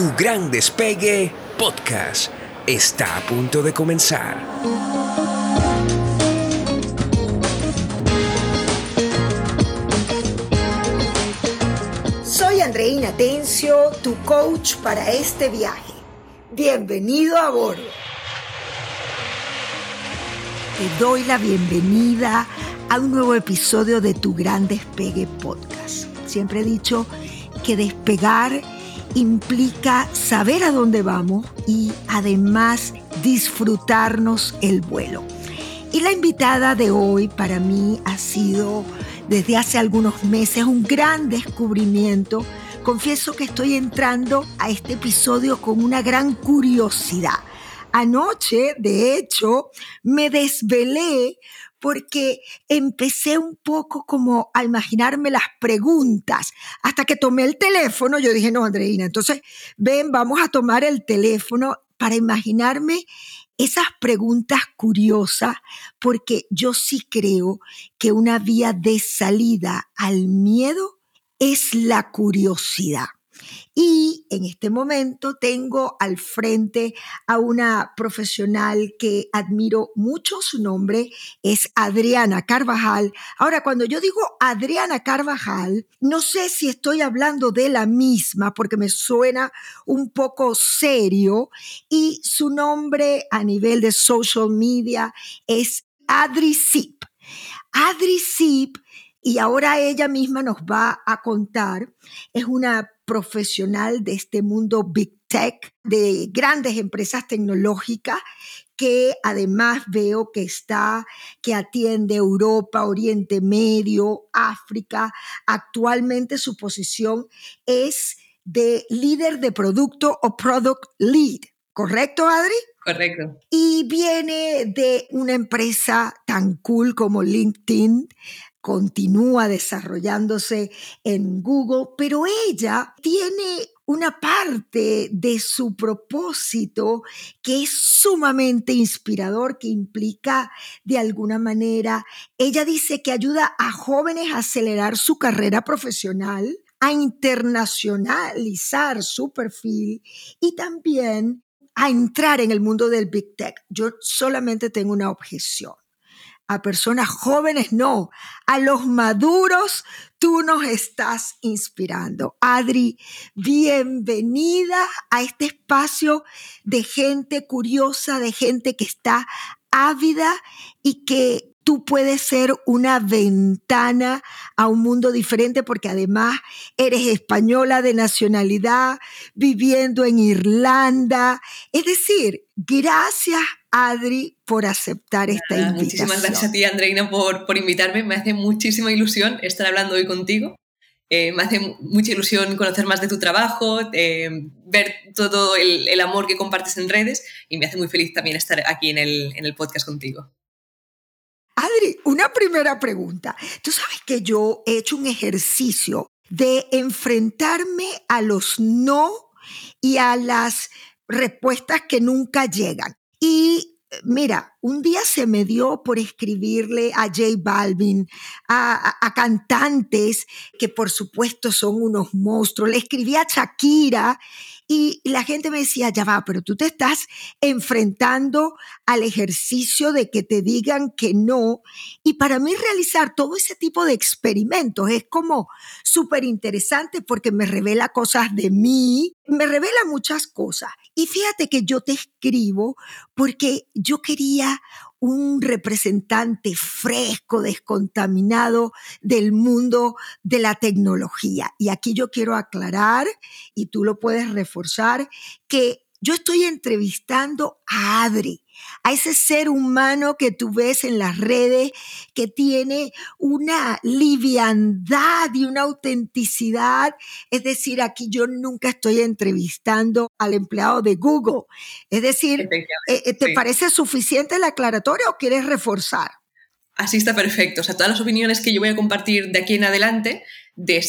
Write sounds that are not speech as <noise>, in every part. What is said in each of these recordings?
Tu gran despegue podcast está a punto de comenzar. Soy Andreina Tencio, tu coach para este viaje. Bienvenido a bordo. Te doy la bienvenida a un nuevo episodio de Tu Gran Despegue Podcast. Siempre he dicho que despegar implica saber a dónde vamos y además disfrutarnos el vuelo. Y la invitada de hoy para mí ha sido desde hace algunos meses un gran descubrimiento. Confieso que estoy entrando a este episodio con una gran curiosidad. Anoche, de hecho, me desvelé porque empecé un poco como a imaginarme las preguntas. Hasta que tomé el teléfono, yo dije, no, Andreina, entonces ven, vamos a tomar el teléfono para imaginarme esas preguntas curiosas, porque yo sí creo que una vía de salida al miedo es la curiosidad. Y en este momento tengo al frente a una profesional que admiro mucho, su nombre es Adriana Carvajal. Ahora, cuando yo digo Adriana Carvajal, no sé si estoy hablando de la misma porque me suena un poco serio y su nombre a nivel de social media es Adri Zip. Adri Zip y ahora ella misma nos va a contar, es una profesional de este mundo Big Tech, de grandes empresas tecnológicas que además veo que está, que atiende Europa, Oriente Medio, África. Actualmente su posición es de líder de producto o product lead. ¿Correcto, Adri? Correcto. Y viene de una empresa tan cool como LinkedIn, continúa desarrollándose en Google, pero ella tiene una parte de su propósito que es sumamente inspirador, que implica de alguna manera, ella dice que ayuda a jóvenes a acelerar su carrera profesional, a internacionalizar su perfil y también a entrar en el mundo del Big Tech. Yo solamente tengo una objeción a personas jóvenes, no, a los maduros tú nos estás inspirando. Adri, bienvenida a este espacio de gente curiosa, de gente que está ávida y que tú puedes ser una ventana a un mundo diferente porque además eres española de nacionalidad, viviendo en Irlanda. Es decir, gracias Adri, por aceptar esta invitación. Muchísimas gracias a ti, Andreina, por, por invitarme. Me hace muchísima ilusión estar hablando hoy contigo. Eh, me hace mucha ilusión conocer más de tu trabajo, eh, ver todo el, el, amor que compartes en redes y me hace muy feliz también estar aquí en el, en el podcast contigo. Adri, una primera pregunta. Tú sabes que yo he hecho un ejercicio de enfrentarme a los no y a las respuestas que nunca llegan. Y mira, un día se me dio por escribirle a J Balvin, a, cantantes que por supuesto son unos monstruos. Le escribí a Shakira y la gente me decía, ya va, pero tú te estás enfrentando al ejercicio de que te digan que no. Y para mí realizar todo ese tipo de experimentos es como súper interesante porque me revela cosas de mí, me revela muchas cosas. Y fíjate que yo te escribo porque yo quería un representante fresco, descontaminado del mundo de la tecnología. Y aquí yo quiero aclarar, y tú lo puedes reforzar, que yo estoy entrevistando a Adri, a ese ser humano que tú ves en las redes, que tiene una liviandad y una autenticidad. Es decir, aquí yo nunca estoy entrevistando al empleado de Google. Es decir, eh, eh, ¿te parece suficiente la aclaratoria o quieres reforzar? Así está perfecto. O sea, todas las opiniones que yo voy a compartir de aquí en adelante, de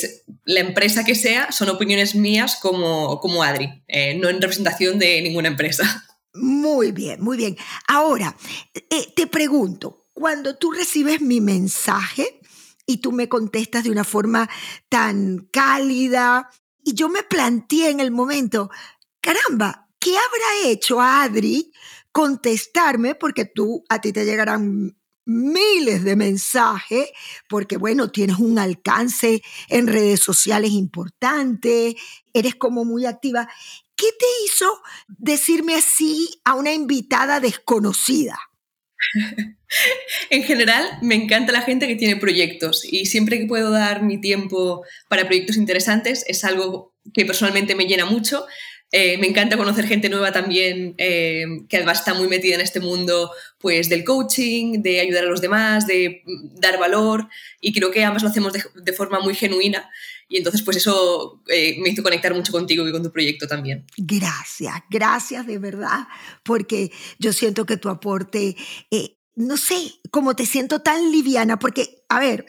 la empresa que sea, son opiniones mías como, como Adri, eh, no en representación de ninguna empresa. Muy bien, muy bien. Ahora, eh, te pregunto, cuando tú recibes mi mensaje y tú me contestas de una forma tan cálida, y yo me planteé en el momento, caramba, ¿qué habrá hecho Adri contestarme? Porque tú, a ti te llegarán miles de mensajes, porque bueno, tienes un alcance en redes sociales importante, eres como muy activa. ¿Qué te hizo decirme así a una invitada desconocida? <laughs> en general, me encanta la gente que tiene proyectos y siempre que puedo dar mi tiempo para proyectos interesantes es algo que personalmente me llena mucho. Eh, me encanta conocer gente nueva también eh, que además está muy metida en este mundo pues, del coaching, de ayudar a los demás, de dar valor y creo que ambas lo hacemos de, forma muy genuina y entonces pues eso eh, me hizo conectar mucho contigo y con tu proyecto también. Gracias, gracias de verdad, porque yo siento que tu aporte, no sé, como te siento tan liviana, porque, a ver,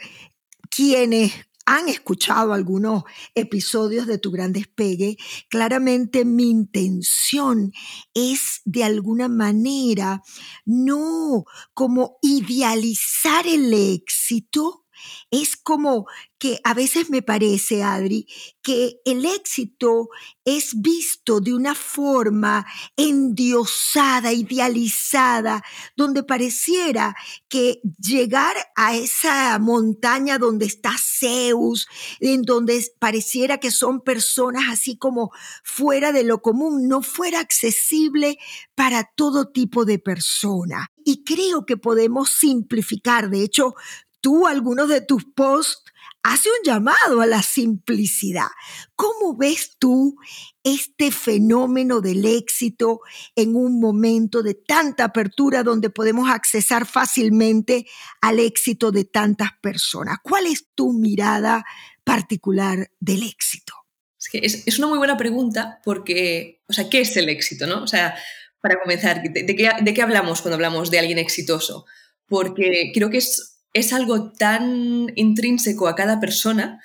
quienes han escuchado algunos episodios de Tu Gran Despegue, claramente mi intención es de alguna manera no como idealizar el éxito, es como que a veces me parece, Adri, que el éxito es visto de una forma endiosada, idealizada, donde pareciera que llegar a esa montaña donde está Zeus, en donde pareciera que son personas así como fuera de lo común, no fuera accesible para todo tipo de persona. Y creo que podemos simplificar, de hecho, tú algunos de tus posts hace un llamado a la simplicidad. ¿Cómo ves tú este fenómeno del éxito en un momento de tanta apertura donde podemos accesar fácilmente al éxito de tantas personas? ¿Cuál es tu mirada particular del éxito? Es, una muy buena pregunta porque, o sea, ¿qué es el éxito? No? O sea, para comenzar, ¿de, qué, ¿de qué hablamos cuando hablamos de alguien exitoso? Porque creo que es es algo tan intrínseco a cada persona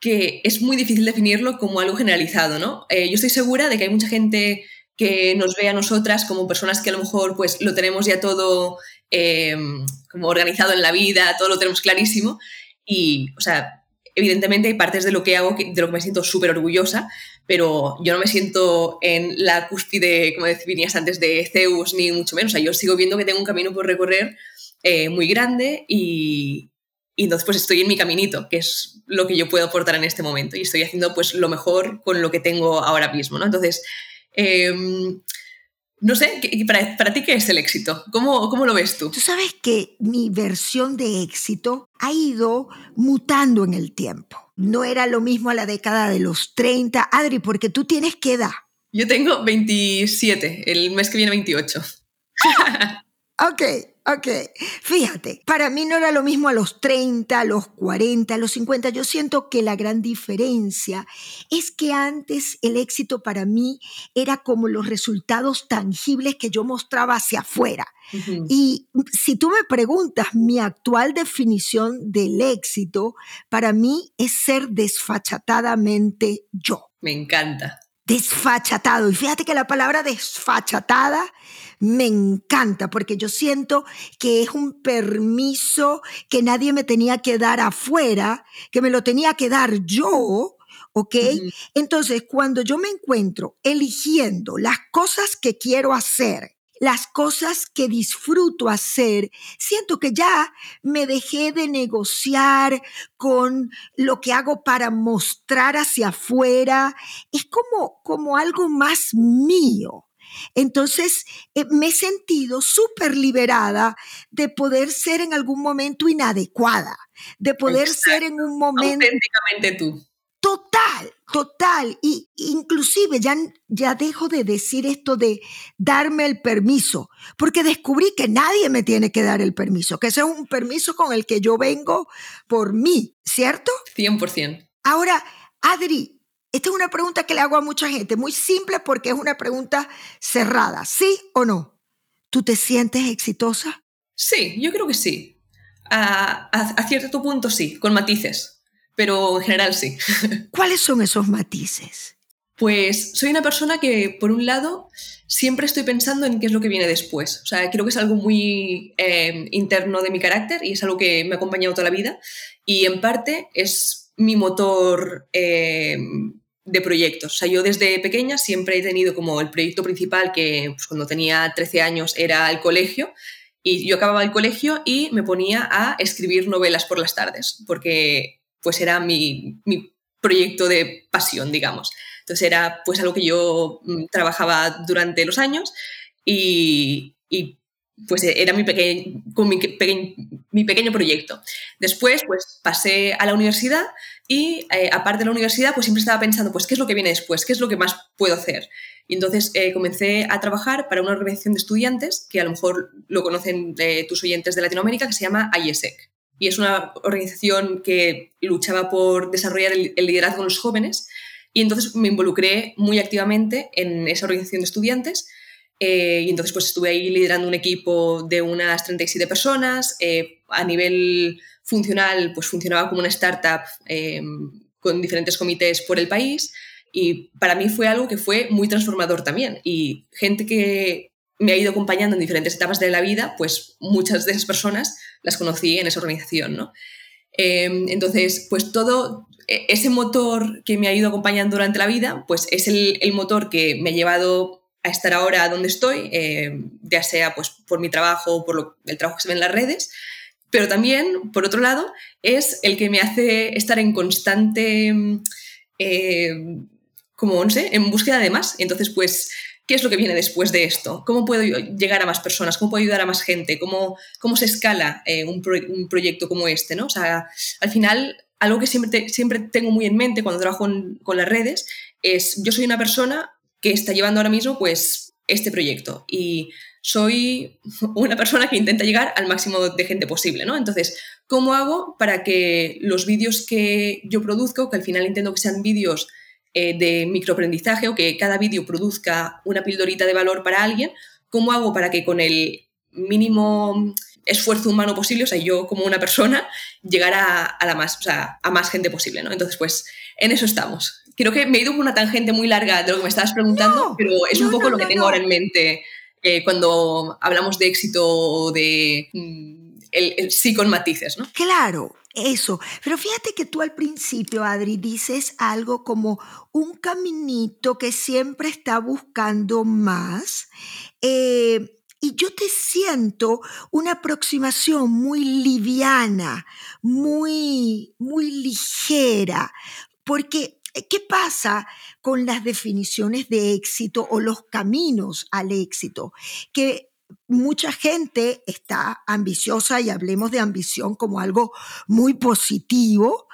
que es muy difícil definirlo como algo generalizado, ¿no? Eh, yo estoy segura de que hay mucha gente que nos ve a nosotras como personas que a lo mejor pues lo tenemos ya todo em, como organizado en la vida, todo lo tenemos clarísimo y, o sea, evidentemente hay partes de lo que hago de lo que me siento súper orgullosa, pero yo no me siento en la cúspide, como decías antes, de Zeus, ni mucho menos. O sea, yo sigo viendo que tengo un camino por recorrer eh, muy grande y, y, entonces pues estoy en mi caminito, que es lo que yo puedo aportar en este momento y estoy haciendo pues lo mejor con lo que tengo ahora mismo, ¿no? Entonces, em, no sé, para, para, ti qué es el éxito? ¿Cómo, ¿Cómo lo ves tú? Tú sabes que mi versión de éxito ha ido mutando en el tiempo. No era lo mismo a la década de los 30. Adri, porque tú tienes qué edad? Yo tengo 27, el mes que viene 28. <laughs> ok, Ok, fíjate, para mí no era lo mismo a los 30, a los 40, a los 50. Yo siento que la gran diferencia es que antes el éxito para mí era como los resultados tangibles que yo mostraba hacia afuera. Y si tú me preguntas, mi actual definición del éxito para mí es ser desfachatadamente yo. Me encanta. Desfachatado. Y fíjate que la palabra desfachatada me encanta porque yo siento que es un permiso que nadie me tenía que dar afuera, que me lo tenía que dar yo. ¿Ok? Entonces, cuando yo me encuentro eligiendo las cosas que quiero hacer, las cosas que disfruto hacer, siento que ya me dejé de negociar con lo que hago para mostrar hacia afuera. Es como, como algo más mío. Entonces, eh, me he sentido súper liberada de poder ser en algún momento inadecuada, de poder ser en un momento... Auténticamente tú. Total, total. Y inclusive ya, ya dejo de decir esto de darme el permiso, porque descubrí que nadie me tiene que dar el permiso, que ese es un permiso con el que yo vengo por mí, ¿cierto? 100%. Ahora, Adri, esta es una pregunta que le hago a mucha gente, muy simple porque es una pregunta cerrada. ¿Sí o no? ¿Tú te sientes exitosa? Sí, yo creo que sí. A, cierto punto sí, con matices, pero en general sí. <laughs> ¿Cuáles son esos matices? Pues soy una persona que, por un lado, siempre estoy pensando en qué es lo que viene después. O sea, creo que es algo muy eh, interno de mi carácter y es algo que me ha acompañado toda la vida. Y en parte es mi motor eh, de proyectos. O sea, yo desde pequeña siempre he tenido como el proyecto principal que pues, cuando tenía 13 años era el colegio y yo acababa el colegio y me ponía a escribir novelas por las tardes porque pues era mi, mi proyecto de pasión, digamos. Entonces era pues algo que yo mm, trabajaba durante los años y, y pues era mi, pequeño, proyecto. Después pues pasé a la universidad y eh, aparte de la universidad pues siempre estaba pensando pues qué es lo que viene después, qué es lo que más puedo hacer. Y entonces eh, comencé a trabajar para una organización de estudiantes que a lo mejor lo conocen eh, tus oyentes de Latinoamérica que se llama IESEC. Y es una organización que luchaba por desarrollar el, el liderazgo en los jóvenes y entonces me involucré muy activamente en esa organización de estudiantes eh, y entonces pues estuve ahí liderando un equipo de unas 37 personas. Eh, a nivel funcional, pues funcionaba como una startup eh, con diferentes comités por el país. Y para mí fue algo que fue muy transformador también. Y gente que me ha ido acompañando en diferentes etapas de la vida, pues muchas de esas personas las conocí en esa organización, ¿no? entonces, pues todo e, ese motor que me ha ido acompañando durante la vida, pues es el, motor que me ha llevado a estar ahora donde estoy, eh, ya sea pues, por mi trabajo o por el trabajo que se ve en las redes, pero también, por otro lado, es el que me hace estar en constante, eh, como no sé, en búsqueda de más. Entonces, pues, ¿qué es lo que viene después de esto? ¿Cómo puedo llegar a más personas? ¿Cómo puedo ayudar a más gente? ¿Cómo, cómo se escala eh, un, un, proyecto como este? ¿no? O sea, al final, algo que siempre, siempre tengo muy en mente cuando trabajo con las redes es, yo soy una persona que está llevando ahora mismo pues este proyecto y soy una persona que intenta llegar al máximo de gente posible, ¿no? Entonces, ¿cómo hago para que los vídeos que yo produzco, que al final intento que sean vídeos eh, de microaprendizaje o que cada vídeo produzca una pildorita de valor para alguien, ¿cómo hago para que con el mínimo esfuerzo humano posible, o sea, yo como una persona, llegar a, la más, a más gente posible, ¿no? Entonces, pues en eso estamos. Creo que me he ido por una tangente muy larga de lo que me estabas preguntando, pero es un poco lo que tengo ahora en mente eh, cuando hablamos de éxito de mm, el, sí con matices, ¿no? Claro, eso. Pero fíjate que tú al principio, Adri, dices algo como un caminito que siempre está buscando más. Eh, y yo te siento una aproximación muy liviana, muy, muy ligera, porque ¿qué pasa con las definiciones de éxito o los caminos al éxito? Que mucha gente está ambiciosa y hablemos de ambición como algo muy positivo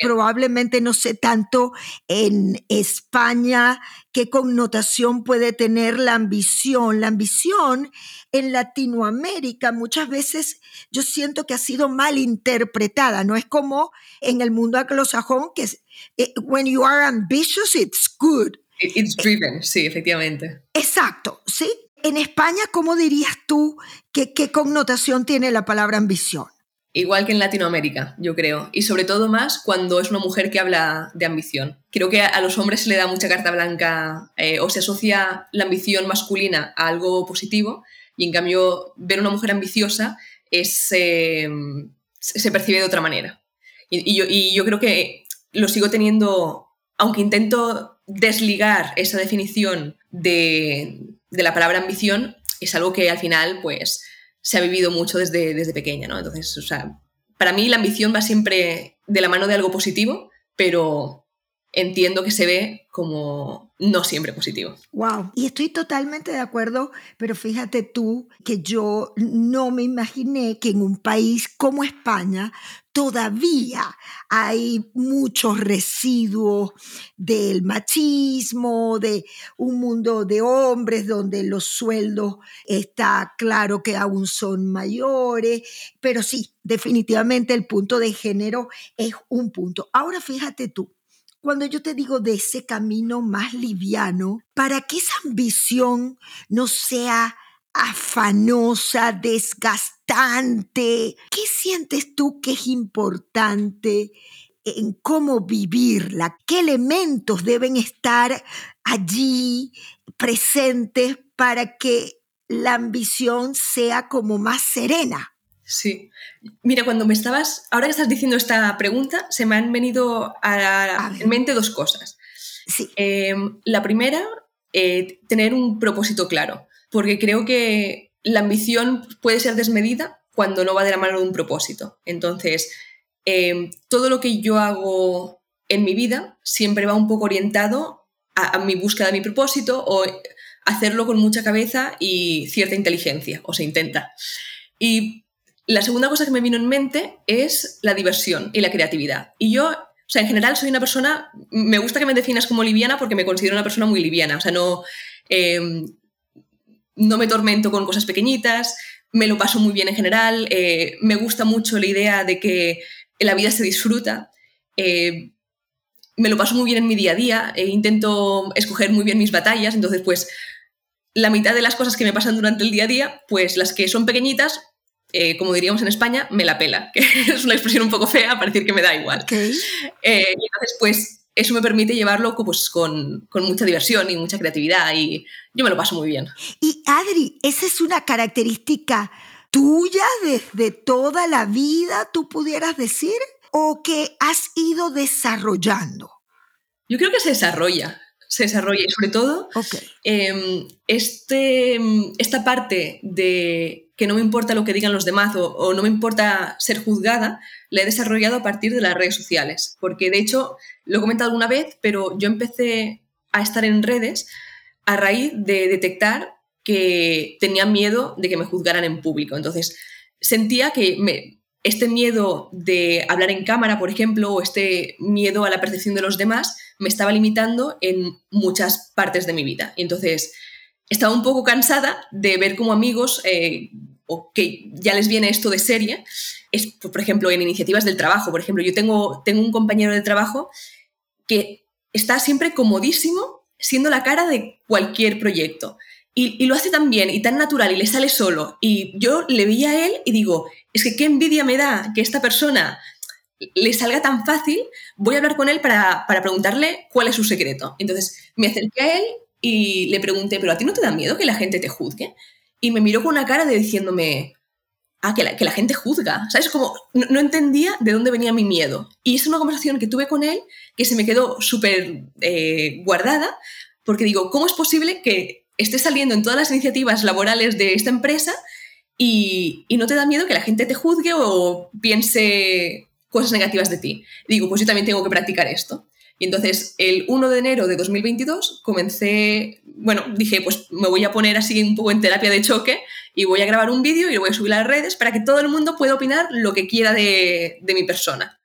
probablemente no sé tanto en España qué connotación puede tener la ambición. La ambición en Latinoamérica muchas veces yo siento que ha sido mal interpretada, no es como en el mundo anglosajón que es, eh, when you are ambitious it's good. It's driven, sí, efectivamente. Exacto, ¿sí? En España, ¿cómo dirías tú que, qué connotación tiene la palabra ambición? Igual que en Latinoamérica, yo creo. Y sobre todo más cuando es una mujer que habla de ambición. Creo que a los hombres se le da mucha carta blanca eh, o se asocia la ambición masculina a algo positivo y en cambio ver una mujer ambiciosa eh, se percibe de otra manera. Y, yo, creo que lo sigo teniendo, aunque intento desligar esa definición de, de la palabra ambición, es algo que al final pues se ha vivido mucho desde, desde pequeña, ¿no? Entonces, o sea, para mí la ambición va siempre de la mano de algo positivo, pero entiendo que se ve como no siempre positivo. Wow, y estoy totalmente de acuerdo, pero fíjate tú que yo no me imaginé que en un país como España todavía hay muchos residuos del machismo, de un mundo de hombres donde los sueldos está claro que aún son mayores, pero sí, definitivamente el punto de género es un punto. Ahora fíjate tú, cuando yo te digo de ese camino más liviano, para que esa ambición no sea afanosa, desgastante, ¿qué sientes tú que es importante en cómo vivirla? ¿Qué elementos deben estar allí presentes para que la ambición sea como más serena? Sí. Mira, cuando me estabas, ahora que estás diciendo esta pregunta, se me han venido a, la mente dos cosas. Sí. Em, la primera, eh, tener un propósito claro, porque creo que la ambición puede ser desmedida cuando no va de la mano de un propósito. Entonces, em, todo lo que yo hago en mi vida siempre va un poco orientado a, mi búsqueda de mi propósito o hacerlo con mucha cabeza y cierta inteligencia, o se intenta. Y la segunda cosa que me vino en mente es la diversión y la creatividad. Y yo, o sea, en general soy una persona, me gusta que me definas como liviana porque me considero una persona muy liviana, o sea, no, em, no me tormento con cosas pequeñitas, me lo paso muy bien en general, eh, me gusta mucho la idea de que la vida se disfruta. Eh, me lo paso muy bien en mi día a día, e intento escoger muy bien mis batallas, entonces pues la mitad de las cosas que me pasan durante el día a día, pues las que son pequeñitas, eh, como diríamos en España, me la pela, <laughs> que es una expresión un poco fea para decir que me da igual. Okay. Eh, y entonces, pues eso me permite llevarlo pues, con, con, mucha diversión y mucha creatividad y yo me lo paso muy bien. Y Adri, esa es una característica tuya desde toda la vida, tú pudieras decir, o que has ido desarrollando? Yo creo que se desarrolla se desarrolla y sobre todo okay. eh, este, esta parte de que no me importa lo que digan los demás o, o, no me importa ser juzgada, la he desarrollado a partir de las redes sociales. Porque de hecho, lo he comentado alguna vez, pero yo empecé a estar en redes a raíz de detectar que tenía miedo de que me juzgaran en público. Entonces, sentía que me, este miedo de hablar en cámara, por ejemplo, o este miedo a la percepción de los demás, me estaba limitando en muchas partes de mi vida. Entonces estaba un poco cansada de ver como amigos, eh, o que ya les viene esto de serie, es, por ejemplo, en iniciativas del trabajo. Por ejemplo, yo tengo, tengo un compañero de trabajo que está siempre comodísimo siendo la cara de cualquier proyecto. Y, y, lo hace tan bien y tan natural y le sale solo. Y yo le veía a él y digo, es que qué envidia me da que esta persona le salga tan fácil, voy a hablar con él para, para, preguntarle cuál es su secreto. Entonces me acerqué a él y le pregunté, pero a ti no te da miedo que la gente te juzgue? Y me miró con una cara de diciéndome, ah, que la, que la gente juzga. ¿Sabes? Como no, entendía de dónde venía mi miedo. Y es una conversación que tuve con él que se me quedó súper eh, guardada, porque digo, ¿cómo es posible que estés saliendo en todas las iniciativas laborales de esta empresa y, y no te da miedo que la gente te juzgue o piense cosas negativas de ti. Digo, pues yo también tengo que practicar esto. Y entonces, el 1 de enero de 2022 comencé, bueno, dije, pues me voy a poner así un poco en terapia de choque y voy a grabar un vídeo y lo voy a subir a las redes para que todo el mundo pueda opinar lo que quiera de, de mi persona.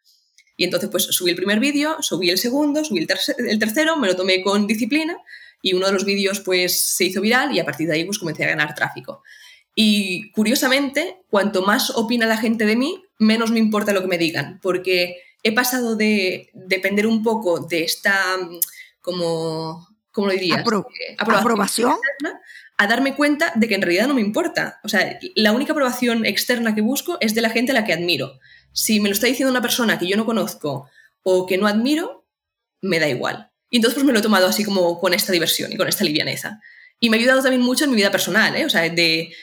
Y entonces, pues subí el primer vídeo, subí el segundo, subí el, el tercero, me lo tomé con disciplina y uno de los vídeos pues se hizo viral y a partir de ahí pues comencé a ganar tráfico. Y curiosamente, cuanto más opina la gente de mí, menos me importa lo que me digan, porque he pasado de depender un poco de esta, como, ¿cómo lo dirías? Apro eh, aprobación. Externa, a darme cuenta de que en realidad no me importa. O sea, la única aprobación externa que busco es de la gente a la que admiro. Si me lo está diciendo una persona que yo no conozco o que no admiro, me da igual. Y entonces pues me lo he tomado así como con esta diversión y con esta livianeza. Y me ha ayudado también mucho en mi vida personal, ¿eh? O sea, de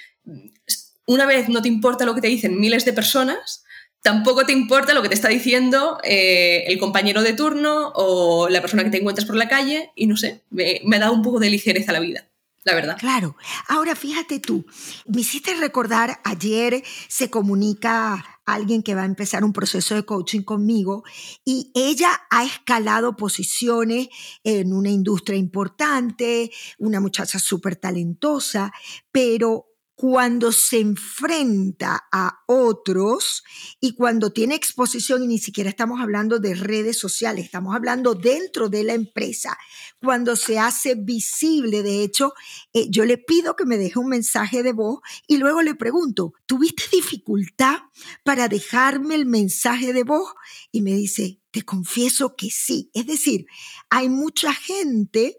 una vez no te importa lo que te dicen miles de personas, tampoco te importa lo que te está diciendo eh, el compañero de turno o la persona que te encuentras por la calle y no sé, me, ha dado un poco de ligereza a la vida. La verdad. Claro. Ahora fíjate tú, me hiciste recordar, ayer se comunica alguien que va a empezar un proceso de coaching conmigo y ella ha escalado posiciones en una industria importante, una muchacha súper talentosa, pero cuando se enfrenta a otros y cuando tiene exposición, y ni siquiera estamos hablando de redes sociales, estamos hablando dentro de la empresa, cuando se hace visible, de hecho, eh, yo le pido que me deje un mensaje de voz y luego le pregunto, ¿tuviste dificultad para dejarme el mensaje de voz? Y me dice, te confieso que sí. Es decir, hay mucha gente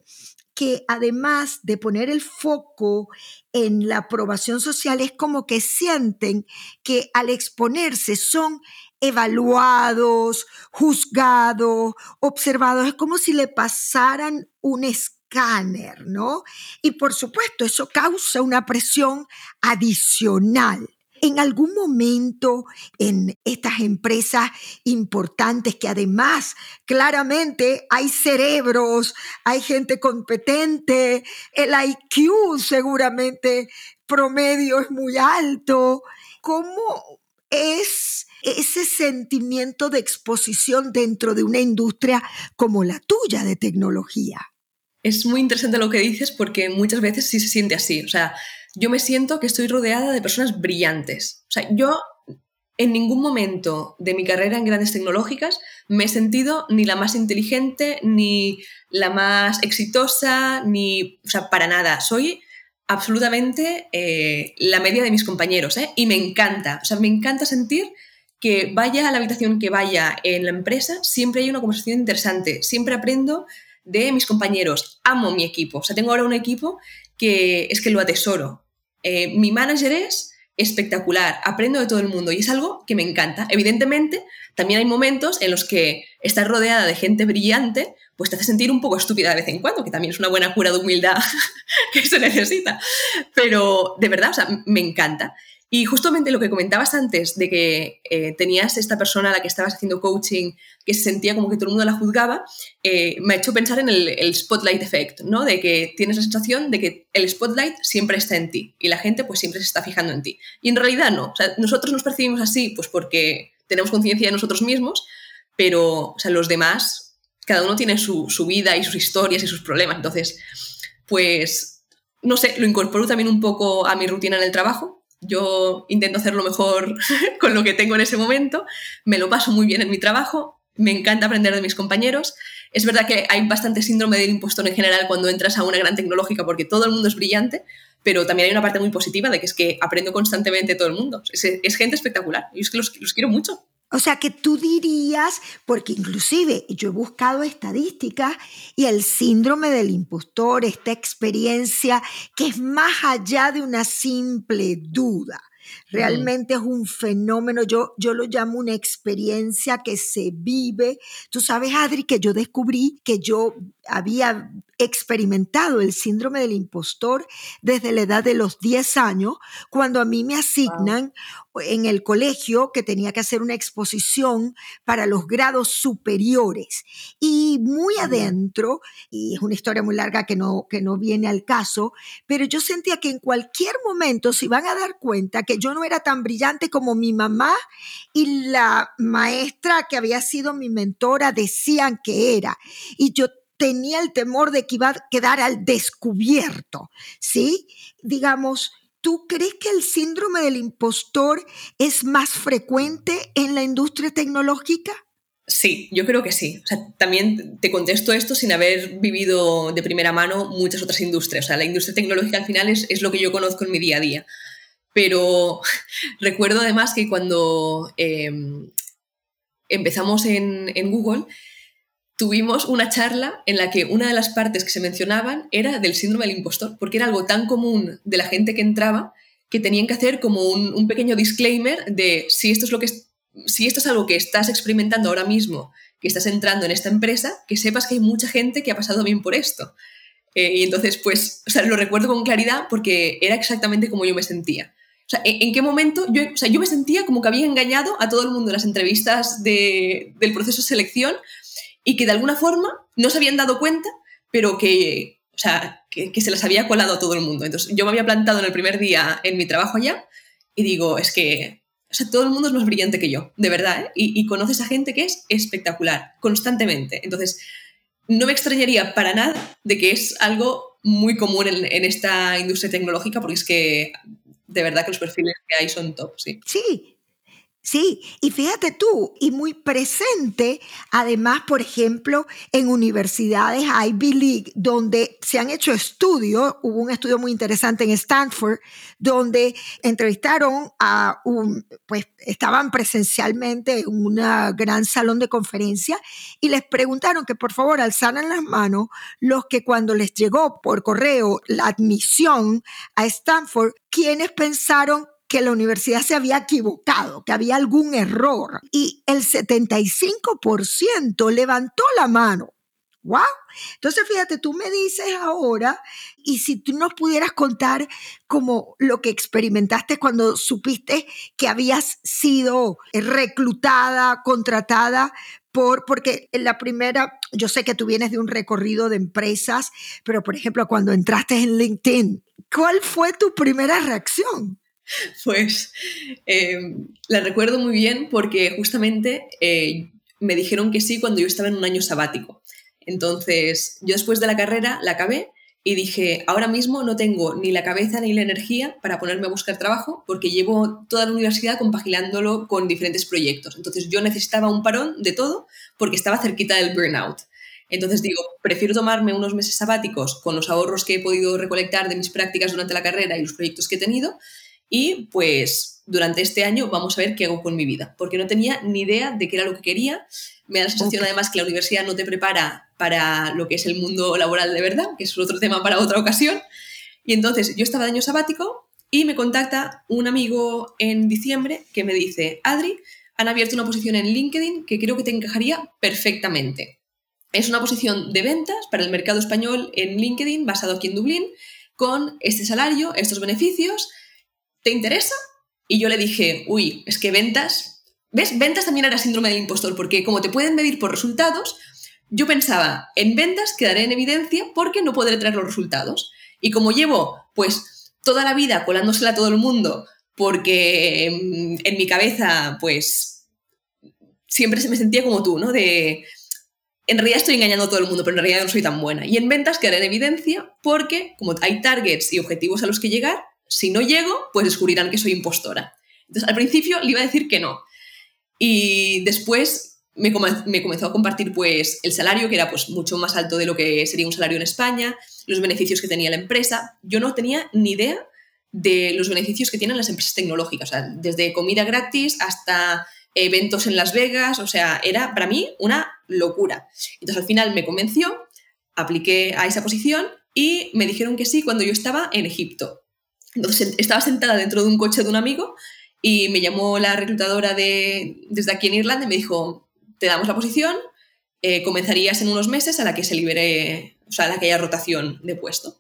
que además de poner el foco en la aprobación social, es como que sienten que al exponerse son evaluados, juzgados, observados, es como si le pasaran un escáner, ¿no? Y por supuesto, eso causa una presión adicional. En algún momento en estas empresas importantes que además claramente hay cerebros, hay gente competente, el IQ seguramente promedio es muy alto, ¿cómo es ese sentimiento de exposición dentro de una industria como la tuya de tecnología? Es muy interesante lo que dices porque muchas veces sí se siente así. O sea, yo me siento que estoy rodeada de personas brillantes. O sea, yo en ningún momento de mi carrera en grandes tecnológicas me he sentido ni la más inteligente, ni la más exitosa, ni, o sea, para nada. Soy absolutamente eh, la media de mis compañeros, ¿eh? Y me encanta, o sea, me encanta sentir que vaya a la habitación que vaya en la empresa, siempre hay una conversación interesante, siempre aprendo de mis compañeros, amo mi equipo, o sea, tengo ahora un equipo que es que lo atesoro. Eh, mi manager es espectacular, aprendo de todo el mundo y es algo que me encanta. Evidentemente, también hay momentos en los que estar rodeada de gente brillante, pues te hace sentir un poco estúpida de vez en cuando, que también es una buena cura de humildad <laughs> que se necesita. Pero de verdad, o sea, me encanta. Y justamente lo que comentabas antes de que eh, tenías esta persona a la que estabas haciendo coaching que se sentía como que todo el mundo la juzgaba, eh, me ha hecho pensar en el, spotlight effect, ¿no? De que tienes la sensación de que el spotlight siempre está en ti y la gente pues siempre se está fijando en ti. Y en realidad no. Nosotros nos percibimos así pues porque tenemos conciencia de nosotros mismos, pero los demás, cada uno tiene su, su vida y sus historias y sus problemas. Entonces, pues, no sé, lo incorporo también un poco a mi rutina en el trabajo yo intento hacer lo mejor <laughs> con lo que tengo en ese momento, me lo paso muy bien en mi trabajo, me encanta aprender de mis compañeros. Es verdad que hay bastante síndrome del impostor en general cuando entras a una gran tecnológica porque todo el mundo es brillante, pero también hay una parte muy positiva de que es que aprendo constantemente todo el mundo. Es, gente espectacular y es que los quiero mucho. O sea que tú dirías, porque inclusive yo he buscado estadísticas y el síndrome del impostor, esta experiencia que es más allá de una simple duda. Realmente es un fenómeno, yo, yo lo llamo una experiencia que se vive. Tú sabes, Adri, que yo descubrí que yo había experimentado el síndrome del impostor desde la edad de los 10 años, cuando a mí me asignan en el colegio que tenía que hacer una exposición para los grados superiores. Y muy adentro, y es una historia muy larga que no, que no viene al caso, pero yo sentía que en cualquier momento se iban a dar cuenta que yo no era tan brillante como mi mamá y la maestra que había sido mi mentora decían que era. Y yo tenía el temor de que iba a quedar al descubierto, ¿sí? Digamos, ¿tú crees que el síndrome del impostor es más frecuente en la industria tecnológica? Sí, yo creo que sí. O sea, también te contesto esto sin haber vivido de primera mano muchas otras industrias. O sea, la industria tecnológica al final es, lo que yo conozco en mi día a día. Pero <laughs> recuerdo además que cuando em, empezamos en Google, tuvimos una charla en la que una de las partes que se mencionaban era del síndrome del impostor, porque era algo tan común de la gente que entraba que tenían que hacer como un, pequeño disclaimer de si esto, es lo que si esto es algo que estás experimentando ahora mismo, que estás entrando en esta empresa, que sepas que hay mucha gente que ha pasado bien por esto. Eh, y entonces, pues, o sea, lo recuerdo con claridad porque era exactamente como yo me sentía. O sea, ¿en, qué momento? Yo, o sea, yo me sentía como que había engañado a todo el mundo en las entrevistas del proceso de selección y que de alguna forma no se habían dado cuenta, pero que, o sea, que, se las había colado a todo el mundo. Entonces yo me había plantado en el primer día en mi trabajo allá y digo, es que o sea, todo el mundo es más brillante que yo, de verdad, ¿eh? y, conoces a gente que es espectacular, constantemente. Entonces, no me extrañaría para nada de que es algo muy común en, en, esta industria tecnológica, porque es que de verdad que los perfiles que hay son top, sí. Sí, Sí, y fíjate tú, y muy presente, además, por ejemplo, en universidades Ivy League, donde se han hecho estudios, hubo un estudio muy interesante en Stanford, donde entrevistaron a un, pues estaban presencialmente en un gran salón de conferencia y les preguntaron que por favor alzaran las manos los que cuando les llegó por correo la admisión a Stanford, quienes pensaron que la universidad se había equivocado, que había algún error. Y el 75% levantó la mano ¡Wow! Entonces, fíjate, tú me dices ahora, y si tú nos pudieras contar como lo que experimentaste cuando supiste que habías sido reclutada, contratada por, porque en la primera, yo sé que tú vienes de un recorrido de empresas, pero por ejemplo, cuando entraste en LinkedIn, ¿cuál fue tu primera reacción? <laughs> Pues eh, la recuerdo muy bien porque justamente eh, me dijeron que sí cuando yo estaba en un año sabático. Entonces, yo después de la carrera la acabé y dije, ahora mismo no tengo ni la cabeza ni la energía para ponerme a buscar trabajo porque llevo toda la universidad compaginándolo con diferentes proyectos. Entonces, yo necesitaba un parón de todo porque estaba cerquita del burnout. Entonces digo, prefiero tomarme unos meses sabáticos con los ahorros que he podido recolectar de mis prácticas durante la carrera y los proyectos que he tenido y pues durante este año vamos a ver qué hago con mi vida, porque no tenía ni idea de qué era lo que quería. Me da la sensación además que la universidad no te prepara para lo que es el mundo laboral de verdad, que es otro tema para otra ocasión. Y entonces yo estaba de año sabático y me contacta un amigo en diciembre que me dice, Adri, han abierto una posición en LinkedIn que creo que te encajaría perfectamente. Es una posición de ventas para el mercado español en LinkedIn, basado aquí en Dublín, con este salario, estos beneficios. ¿Te interesa? Y yo le dije, uy, es que ventas, ¿ves? Ventas también era síndrome del impostor, porque como te pueden medir por resultados, yo pensaba, en ventas quedaré en evidencia porque no podré traer los resultados. Y como llevo, pues, toda la vida colándosela a todo el mundo, porque en, en mi cabeza, pues, siempre se me sentía como tú, ¿no? De, en realidad estoy engañando a todo el mundo, pero en realidad no soy tan buena. Y en ventas quedaré en evidencia porque, como hay targets y objetivos a los que llegar, si no llego, pues descubrirán que soy impostora. Entonces, al principio le iba a decir que no. Y después me, comenzó a compartir pues el salario, que era pues mucho más alto de lo que sería un salario en España, los beneficios que tenía la empresa. Yo no tenía ni idea de los beneficios que tienen las empresas tecnológicas, o sea, desde comida gratis hasta eventos en Las Vegas, o sea, era para mí una locura. Entonces al final me convenció, apliqué a esa posición y me dijeron que sí cuando yo estaba en Egipto. Entonces estaba sentada dentro de un coche de un amigo y me llamó la reclutadora de, desde aquí en Irlanda y me dijo, te damos la posición, eh, comenzarías en unos meses a la que se libere, o sea, a la que haya rotación de puesto.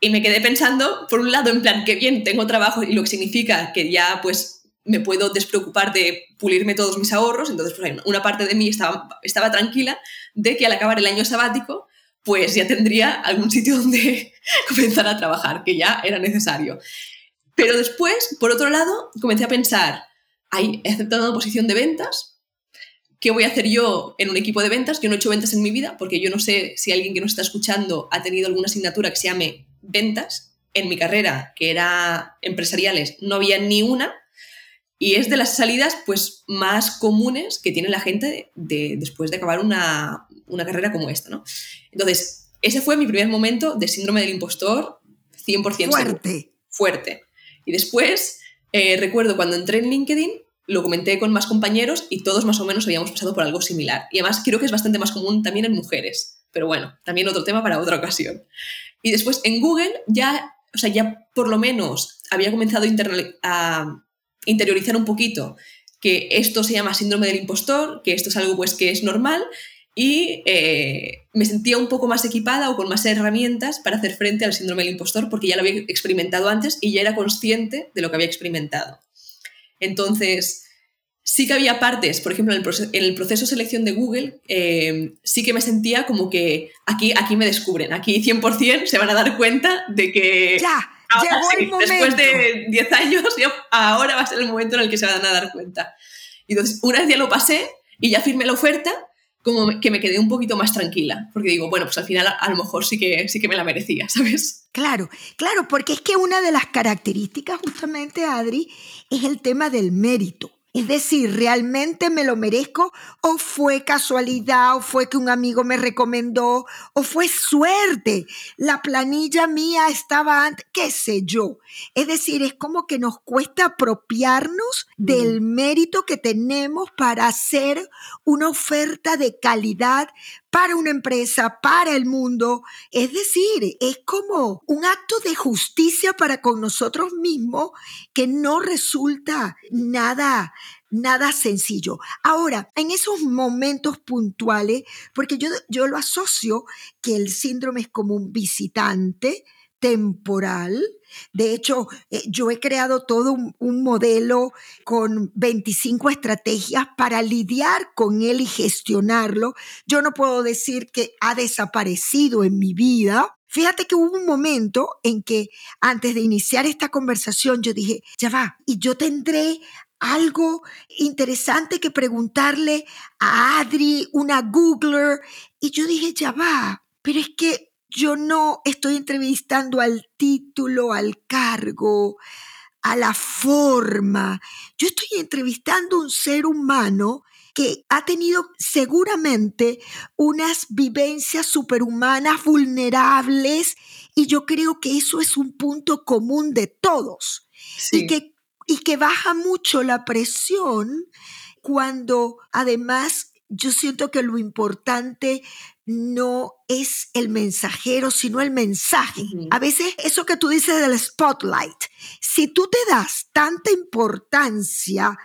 Y me quedé pensando, por un lado, en plan, que bien, tengo trabajo y lo que significa que ya pues me puedo despreocupar de pulirme todos mis ahorros, entonces pues, una parte de mí estaba, estaba tranquila de que al acabar el año sabático pues ya tendría algún sitio <laughs> donde comenzar a trabajar, que ya era necesario. Pero después, por otro lado, comencé a pensar, hay he aceptado una posición de ventas, ¿qué voy a hacer yo en un equipo de ventas? Yo no he hecho ventas en mi vida, porque yo no sé si alguien que nos está escuchando ha tenido alguna asignatura que se llame ventas. En mi carrera, que era empresariales, no había ni una, y es de las salidas pues, más comunes que tiene la gente de, después de acabar una, una carrera como esta, ¿no? Entonces, ese fue mi primer momento de síndrome del impostor, 100% fuerte. Fuerte. Y después, eh, recuerdo cuando entré en LinkedIn, lo comenté con más compañeros y todos más o menos habíamos pasado por algo similar. Y además creo que es bastante más común también en mujeres. Pero bueno, también otro tema para otra ocasión. Y después en Google ya, o sea, ya por lo menos había comenzado a interiorizar un poquito que esto se llama síndrome del impostor, que esto es algo pues que es normal y eh, me sentía un poco más equipada o con más herramientas para hacer frente al síndrome del impostor porque ya lo había experimentado antes y ya era consciente de lo que había experimentado. Entonces, sí que había partes, por ejemplo, en el, proceso, de selección de Google, eh, sí que me sentía como que aquí, aquí me descubren, aquí 100% se van a dar cuenta de que... Ya. Llegó el después de 10 años, ahora va a ser el momento en el que se van a dar cuenta. Y entonces, una vez ya lo pasé y ya firmé la oferta, como que me quedé un poquito más tranquila, porque digo, bueno, pues al final a, lo mejor sí que, sí que me la merecía, <laughs> ¿sabes? Claro, claro, porque es que una de las características justamente, Adri, es el tema del mérito. Es decir, ¿realmente me lo merezco? ¿O fue casualidad? ¿O fue que un amigo me recomendó? ¿O fue suerte? La planilla mía estaba antes, qué sé yo. Es decir, es como que nos cuesta apropiarnos del mérito que tenemos para hacer una oferta de calidad para una empresa, para el mundo. Es decir, es como un acto de justicia para con nosotros mismos que no resulta nada nada sencillo. Ahora, en esos momentos puntuales, porque yo, yo lo asocio que el síndrome es como un visitante temporal. De hecho, eh, yo he creado todo un, un, modelo con 25 estrategias para lidiar con él y gestionarlo. Yo no puedo decir que ha desaparecido en mi vida. Fíjate que hubo un momento en que antes de iniciar esta conversación yo dije, ya va, y yo tendré algo interesante que preguntarle a Adri, una Googler. Y yo dije, ya va, pero es que yo no estoy entrevistando al título, al cargo, a la forma. Yo estoy entrevistando a un ser humano que ha tenido seguramente unas vivencias superhumanas vulnerables y yo creo que eso es un punto común de todos sí. y, que, y que baja mucho la presión cuando además yo siento que lo importante no es el mensajero, sino el mensaje. Uh -huh. A veces eso que tú dices del spotlight, si tú te das tanta importancia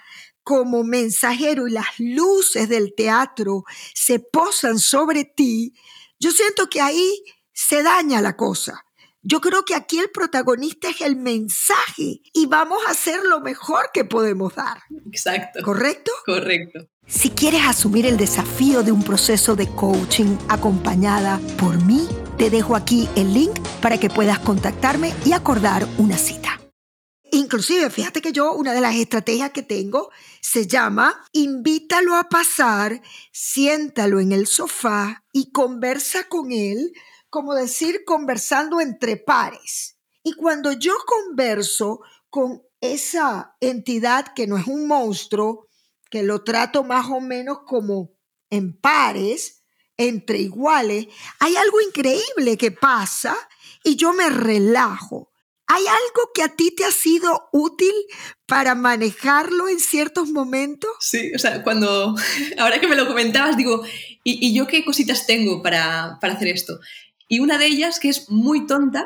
como mensajero y las luces del teatro se posan sobre ti, yo siento que ahí se daña la cosa. Yo creo que aquí el protagonista es el mensaje y vamos a hacer lo mejor que podemos dar. Exacto. ¿Correcto? Correcto. Si quieres asumir el desafío de un proceso de coaching acompañada por mí, te dejo aquí el link para que puedas contactarme y acordar una cita. Inclusive, fíjate que yo una de las estrategias que tengo se llama invítalo a pasar, siéntalo en el sofá y conversa con él, como decir conversando entre pares. Y cuando yo converso con esa entidad que no es un monstruo, que lo trato más o menos como en pares, entre iguales, hay algo increíble que pasa y yo me relajo. ¿Hay algo que a ti te ha sido útil para manejarlo en ciertos momentos? Sí, o sea, cuando, <laughs> ahora que me lo comentabas, digo, ¿y, yo qué cositas tengo para, para, hacer esto? Y una de ellas, que es muy tonta,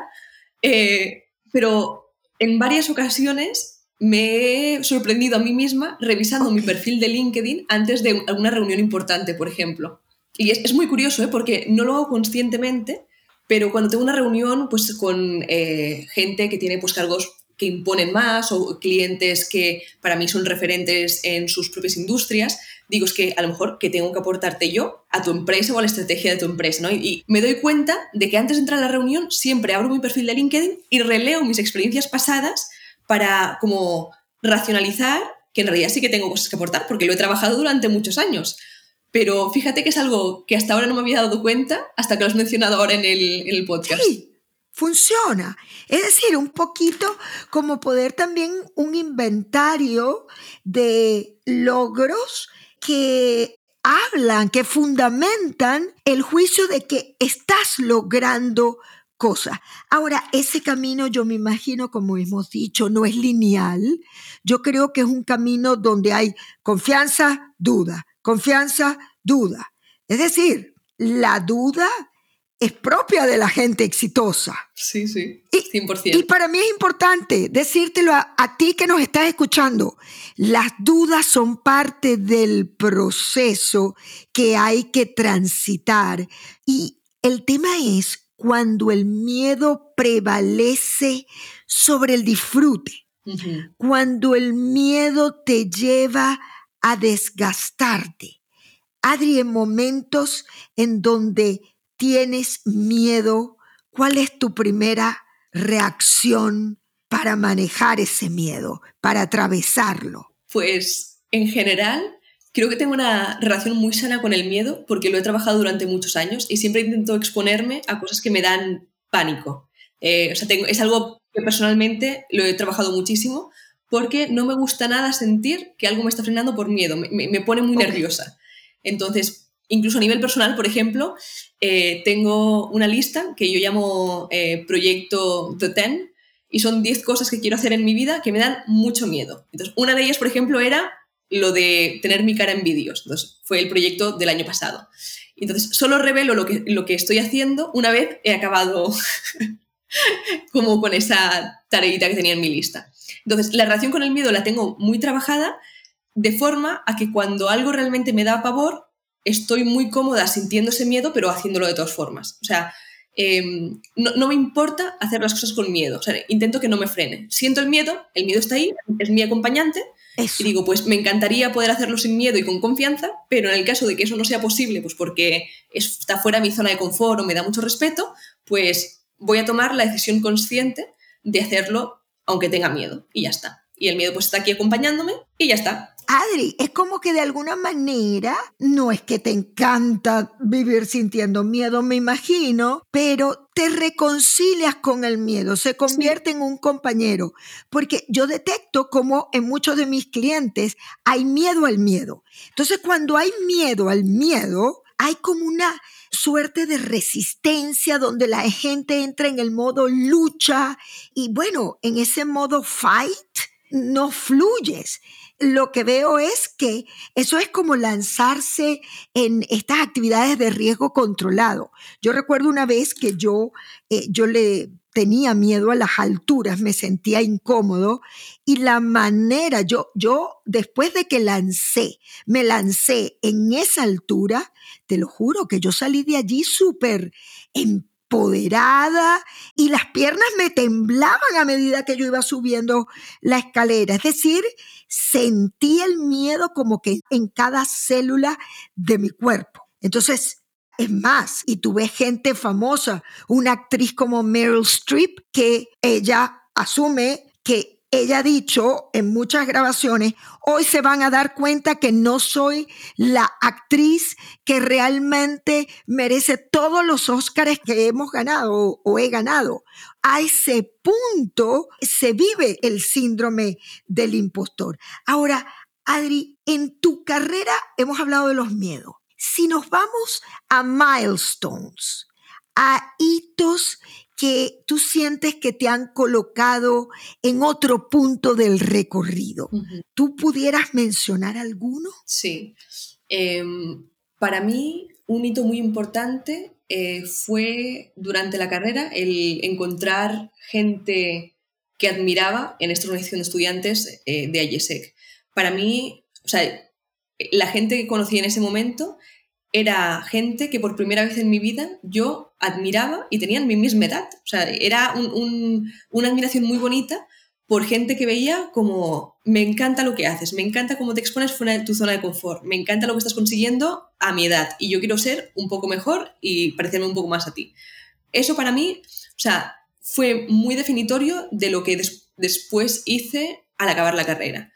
eh, pero en varias ocasiones me he sorprendido a mí misma revisando okay. mi perfil de LinkedIn antes de alguna reunión importante, por ejemplo. Y es, es muy curioso, ¿eh? porque no lo hago conscientemente, pero cuando tengo una reunión pues, con eh, gente que tiene pues, cargos que imponen más o clientes que para mí son referentes en sus propias industrias, digo, es que a lo mejor que tengo que aportarte yo a tu empresa o a la estrategia de tu empresa, ¿no? Y, y, me doy cuenta de que antes de entrar a la reunión siempre abro mi perfil de LinkedIn y releo mis experiencias pasadas para como racionalizar que en realidad sí que tengo cosas que aportar porque lo he trabajado durante muchos años. Pero fíjate que es algo que hasta ahora no me había dado cuenta hasta que lo has mencionado ahora en el, en el podcast. Sí, funciona. Es decir, un poquito como poder también un inventario de logros que hablan, que fundamentan el juicio de que estás logrando cosas. Ahora, ese camino yo me imagino, como hemos dicho, no es lineal. Yo creo que es un camino donde hay confianza, duda, confianza, duda. Es decir, la duda es propia de la gente exitosa. Sí, sí, 100%. Y, y para mí es importante decírtelo a, a, ti que nos estás escuchando. Las dudas son parte del proceso que hay que transitar. Y el tema es cuando el miedo prevalece sobre el disfrute, uh -huh. cuando el miedo te lleva a desgastarte. Adri, en momentos en donde tienes miedo, ¿cuál es tu primera reacción para manejar ese miedo, para atravesarlo? Pues en general creo que tengo una relación muy sana con el miedo porque lo he trabajado durante muchos años y siempre intento exponerme a cosas que me dan pánico. Eh, o sea, tengo, es algo que personalmente lo he trabajado muchísimo porque no me gusta nada sentir que algo me está frenando por miedo, me, me pone muy okay. nerviosa. Entonces, incluso a nivel personal, por ejemplo, eh, tengo una lista que yo llamo eh, Proyecto The Ten y son 10 cosas que quiero hacer en mi vida que me dan mucho miedo. Entonces, una de ellas, por ejemplo, era lo de tener mi cara en vídeos. Entonces, fue el proyecto del año pasado. Entonces, solo revelo lo que, lo que estoy haciendo una vez he acabado <laughs> como con esa tareita que tenía en mi lista. Entonces, la relación con el miedo la tengo muy trabajada, de forma a que cuando algo realmente me da pavor, estoy muy cómoda sintiendo ese miedo, pero haciéndolo de todas formas. O sea, em, no, me importa hacer las cosas con miedo. O sea, intento que no me frene. Siento el miedo, el miedo está ahí, es mi acompañante. Y digo, pues me encantaría poder hacerlo sin miedo y con confianza, pero en el caso de que eso no sea posible, pues porque está fuera de mi zona de confort o me da mucho respeto, pues voy a tomar la decisión consciente de hacerlo aunque tenga miedo. Y ya está. Y el miedo pues está aquí acompañándome y ya está. Adri, es como que de alguna manera, no es que te encanta vivir sintiendo miedo, me imagino, pero te reconcilias con el miedo, se convierte en un compañero, porque yo detecto como en muchos de mis clientes hay miedo al miedo. Entonces, cuando hay miedo al miedo, hay como una suerte de resistencia donde la gente entra en el modo lucha y bueno, en ese modo fight no fluyes lo que veo es que eso es como lanzarse en estas actividades de riesgo controlado. Yo recuerdo una vez que yo, eh, yo le tenía miedo a las alturas, me sentía incómodo y la manera, yo, yo después de que lancé, me lancé en esa altura, te lo juro que yo salí de allí súper empoderada y las piernas me temblaban a medida que yo iba subiendo la escalera. Es decir, sentí el miedo como que en cada célula de mi cuerpo. Entonces, es más, y tuve gente famosa, una actriz como Meryl Streep, que ella asume que ella ha dicho en muchas grabaciones, hoy se van a dar cuenta que no soy la actriz que realmente merece todos los Óscares que hemos ganado o he ganado. A ese punto se vive el síndrome del impostor. Ahora, Adri, en tu carrera hemos hablado de los miedos. Si nos vamos a milestones, a hitos que tú sientes que te han colocado en otro punto del recorrido. ¿Tú pudieras mencionar alguno? Sí. Em, para mí, un hito muy importante eh, fue durante la carrera el encontrar gente que admiraba en esta organización de estudiantes eh, de IESEC. Para mí, o sea, la gente que conocí en ese momento era gente que por primera vez en mi vida yo admiraba y tenían mi misma edad. O sea, era una admiración muy bonita por gente que veía como, me encanta lo que haces, me encanta cómo te expones fuera de tu zona de confort, me encanta lo que estás consiguiendo a mi edad y yo quiero ser un poco mejor y parecerme un poco más a ti. Eso para mí, o sea, fue muy definitorio de lo que después hice al acabar la carrera.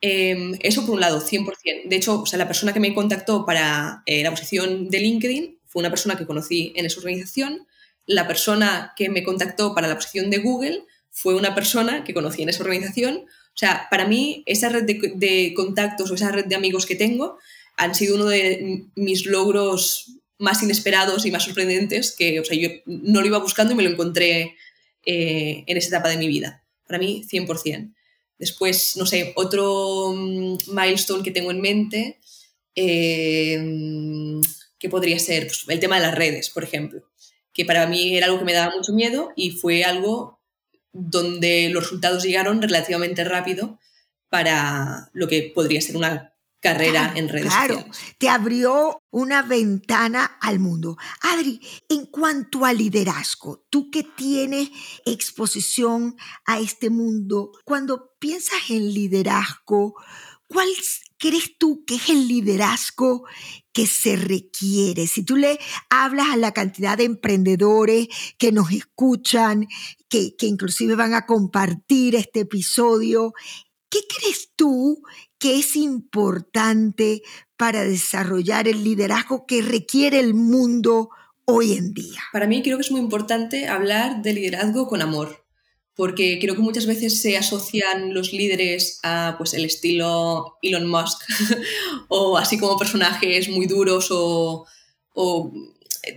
Em, eso por un lado, 100%. De hecho, o sea, la persona que me contactó para eh, la posición de LinkedIn una persona que conocí en esa organización. La persona que me contactó para la posición de Google fue una persona que conocí en esa organización. O sea, para mí esa red de, contactos o esa red de amigos que tengo han sido uno de mis logros más inesperados y más sorprendentes que, o sea, yo no lo iba buscando y me lo encontré eh, en esa etapa de mi vida. Para mí, 100%. Después, no sé, otro mm, milestone que tengo en mente, eh, que podría ser pues, el tema de las redes, por ejemplo, que para mí era algo que me daba mucho miedo y fue algo donde los resultados llegaron relativamente rápido para lo que podría ser una carrera en redes claro, te abrió una ventana al mundo. Adri, en cuanto al liderazgo, tú que tienes exposición a este mundo, cuando piensas en liderazgo, ¿cuál crees tú que es el liderazgo que se requiere? Si tú le hablas a la cantidad de emprendedores que nos escuchan, que, que inclusive van a compartir este episodio, ¿qué crees tú que es importante para desarrollar el liderazgo que requiere el mundo hoy en día? Para mí creo que es muy importante hablar de liderazgo con amor, porque creo que muchas veces se asocian los líderes a pues, el estilo Elon Musk <laughs> o así como personajes muy duros o, o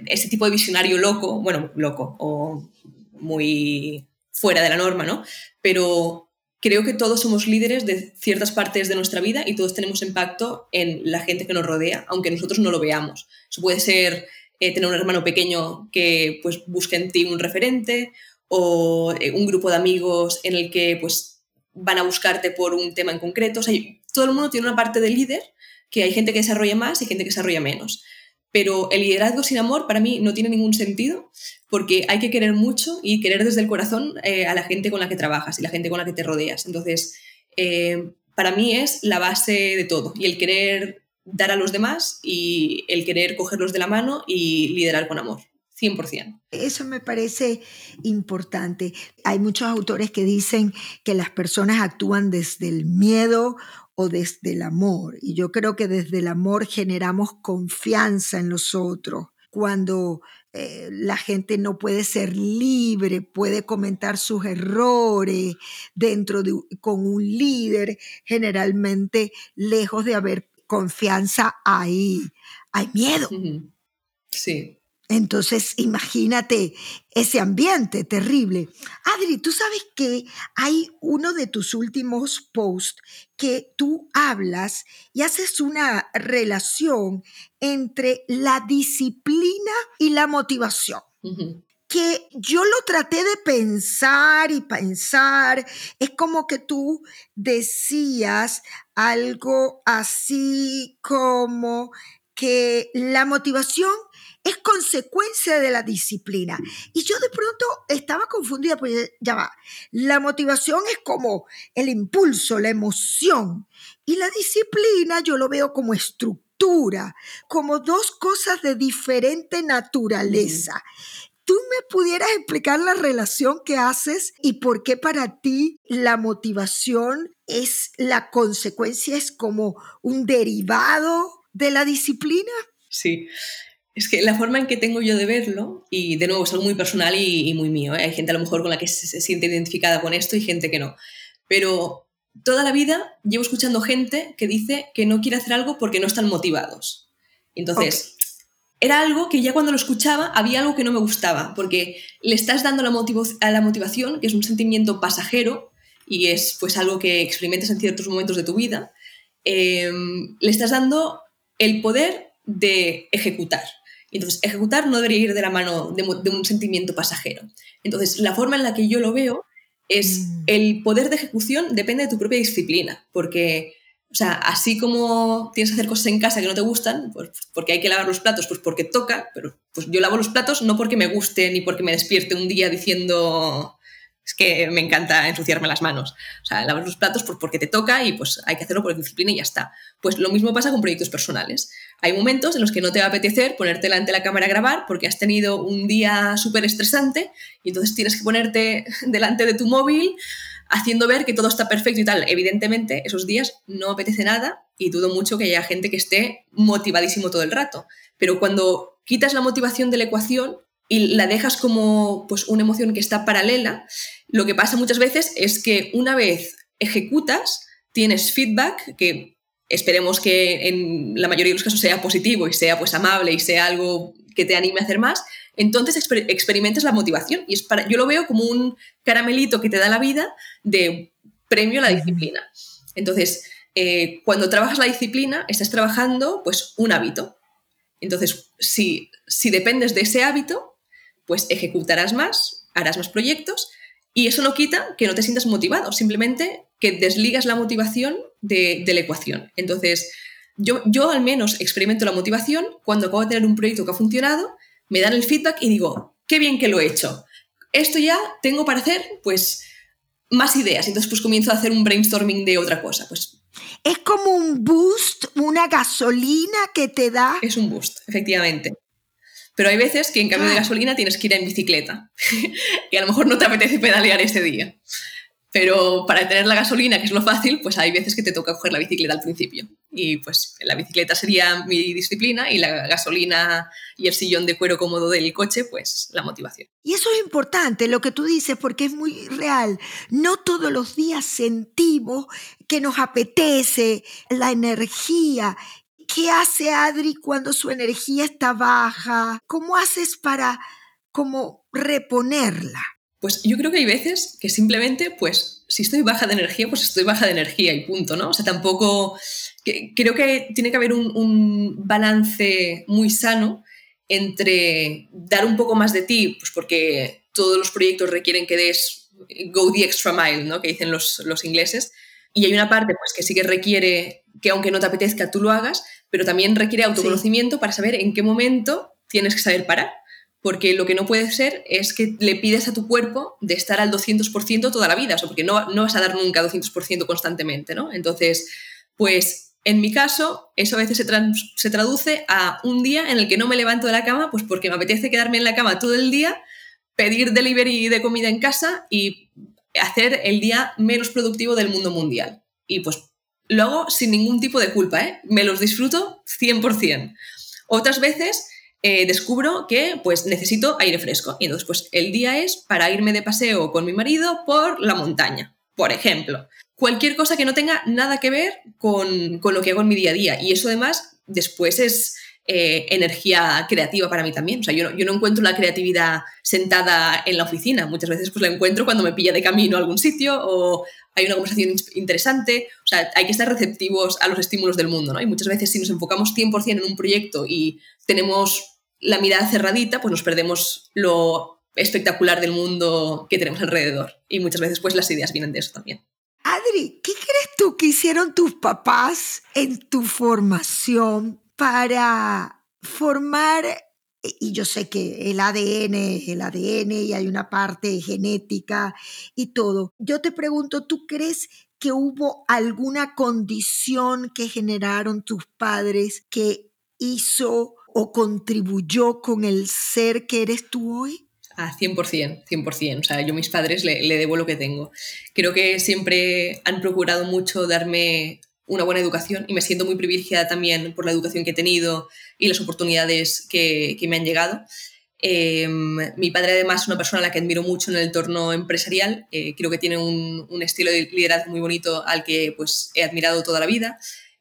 ese tipo de visionario loco, bueno, loco o muy fuera de la norma, ¿no? Pero creo que todos somos líderes de ciertas partes de nuestra vida y todos tenemos impacto en la gente que nos rodea, aunque nosotros no lo veamos. Eso puede ser eh, tener un hermano pequeño que pues, busque en ti un referente o eh, un grupo de amigos en el que pues, van a buscarte por un tema en concreto. todo el mundo tiene una parte de líder, que hay gente que desarrolla más y gente que desarrolla menos. Pero el liderazgo sin amor para mí no tiene ningún sentido porque hay que querer mucho y querer desde el corazón eh, a la gente con la que trabajas y la gente con la que te rodeas. Entonces, eh, para mí es la base de todo y el querer dar a los demás y el querer cogerlos de la mano y liderar con amor. 100%. Eso me parece importante. Hay muchos autores que dicen que las personas actúan desde el miedo o desde el amor. Y yo creo que desde el amor generamos confianza en los otros. Cuando eh, la gente no puede ser libre, puede comentar sus errores dentro de con un líder, generalmente lejos de haber confianza ahí, hay miedo. Sí. Entonces, imagínate ese ambiente terrible. Adri, tú sabes que hay uno de tus últimos posts que tú hablas y haces una relación entre la disciplina y la motivación. que yo lo traté de pensar y pensar, es como que tú decías algo así como que la motivación es consecuencia de la disciplina. Y yo de pronto estaba confundida, porque ya va, la motivación es como el impulso, la emoción, y la disciplina yo lo veo como estructura, como dos cosas de diferente naturaleza. ¿Tú me pudieras explicar la relación que haces y por qué para ti la motivación es la consecuencia, es como un derivado de la disciplina? Sí, es que la forma en que tengo yo de verlo, y de nuevo es algo muy personal y, muy mío, ¿eh? hay gente a lo mejor con la que se, siente identificada con esto y gente que no, pero toda la vida llevo escuchando gente que dice que no quiere hacer algo porque no están motivados. Entonces, era algo que ya cuando lo escuchaba había algo que no me gustaba, porque le estás dando la a la motivación, que es un sentimiento pasajero y es pues algo que experimentas en ciertos momentos de tu vida, em, le estás dando el poder de ejecutar. Entonces, ejecutar no debería ir de la mano de, un sentimiento pasajero. Entonces, la forma en la que yo lo veo es mm. el poder de ejecución depende de tu propia disciplina, porque, o sea, así como tienes que hacer cosas en casa que no te gustan, pues porque hay que lavar los platos, pues porque toca, pero pues yo lavo los platos no porque me guste ni porque me despierte un día diciendo es que me encanta ensuciarme las manos. O sea, lavar los platos pues porque te toca y pues hay que hacerlo por disciplina y ya está. Pues lo mismo pasa con proyectos personales. Hay momentos en los que no te va a apetecer ponerte delante de la cámara a grabar porque has tenido un día súper estresante y entonces tienes que ponerte <laughs> delante de tu móvil haciendo ver que todo está perfecto y tal. Evidentemente, esos días no apetece nada y dudo mucho que haya gente que esté motivadísimo todo el rato. Pero cuando quitas la motivación de la ecuación y la dejas como pues, una emoción que está paralela, lo que pasa muchas veces es que una vez ejecutas, tienes feedback que esperemos que en la mayoría de los casos sea positivo y sea pues amable y sea algo que te anime a hacer más, entonces experimentes la motivación. Y es para, yo lo veo como un caramelito que te da la vida de premio a la disciplina. Entonces, eh, cuando trabajas la disciplina, estás trabajando pues un hábito. Entonces, si, si dependes de ese hábito, pues ejecutarás más, harás más proyectos y eso no quita que no te sientas motivado, simplemente que desligas la motivación de, la ecuación. Entonces, yo, yo al menos experimento la motivación cuando acabo de tener un proyecto que ha funcionado, me dan el feedback y digo, qué bien que lo he hecho. Esto ya tengo para hacer, pues, más ideas. Entonces, pues comienzo a hacer un brainstorming de otra cosa. Pues, es como un boost, una gasolina que te da. Es un boost, efectivamente. Pero hay veces que en cambio de ah. gasolina tienes que ir en bicicleta <laughs> y a lo mejor no te apetece pedalear ese día. Pero para tener la gasolina, que es lo fácil, pues hay veces que te toca coger la bicicleta al principio. Y pues la bicicleta sería mi disciplina y la gasolina y el sillón de cuero cómodo del coche, pues la motivación. Y eso es importante, lo que tú dices, porque es muy real. No todos los días sentimos que nos apetece la energía ¿Qué hace Adri cuando su energía está baja? ¿Cómo haces para como reponerla? Pues yo creo que hay veces que simplemente, pues, si estoy baja de energía, pues estoy baja de energía y punto, ¿no? O sea, tampoco... creo que tiene que haber un, un, balance muy sano entre dar un poco más de ti, pues porque todos los proyectos requieren que des go the extra mile, ¿no? Que dicen los, los ingleses, Y hay una parte pues, que sí que requiere que aunque no te apetezca, tú lo hagas, pero también requiere autoconocimiento para saber en qué momento tienes que saber parar. Porque lo que no puede ser es que le pides a tu cuerpo de estar al 200% toda la vida, o porque no, no vas a dar nunca 200% constantemente, ¿no? Entonces, pues en mi caso, eso a veces se, se, traduce a un día en el que no me levanto de la cama, pues porque me apetece quedarme en la cama todo el día, pedir delivery de comida en casa y hacer el día menos productivo del mundo mundial. Y pues lo hago sin ningún tipo de culpa, ¿eh? me los disfruto 100%. Otras veces eh, descubro que pues necesito aire fresco y entonces pues el día es para irme de paseo con mi marido por la montaña, por ejemplo. Cualquier cosa que no tenga nada que ver con, con lo que hago en mi día a día y eso además después es eh, energía creativa para mí también. O sea, yo no, yo no, encuentro la creatividad sentada en la oficina. Muchas veces pues la encuentro cuando me pilla de camino a algún sitio o hay una conversación interesante. O sea, hay que estar receptivos a los estímulos del mundo, ¿no? Y muchas veces si nos enfocamos 100% en un proyecto y tenemos la mirada cerradita, pues nos perdemos lo espectacular del mundo que tenemos alrededor. Y muchas veces pues las ideas vienen de eso también. Adri, ¿qué crees tú que hicieron tus papás en tu formación para formar, y yo sé que el ADN es el ADN y hay una parte genética y todo. Yo te pregunto, ¿tú crees que hubo alguna condición que generaron tus padres que hizo o contribuyó con el ser que eres tú hoy? Ah, 100%, 100%. O sea, yo a mis padres le, debo lo que tengo. Creo que siempre han procurado mucho darme una buena educación y me siento muy privilegiada también por la educación que he tenido y las oportunidades que, que me han llegado. Em, mi padre además es una persona a la que admiro mucho en el entorno empresarial, eh, creo que tiene un, un, estilo de liderazgo muy bonito al que pues, he admirado toda la vida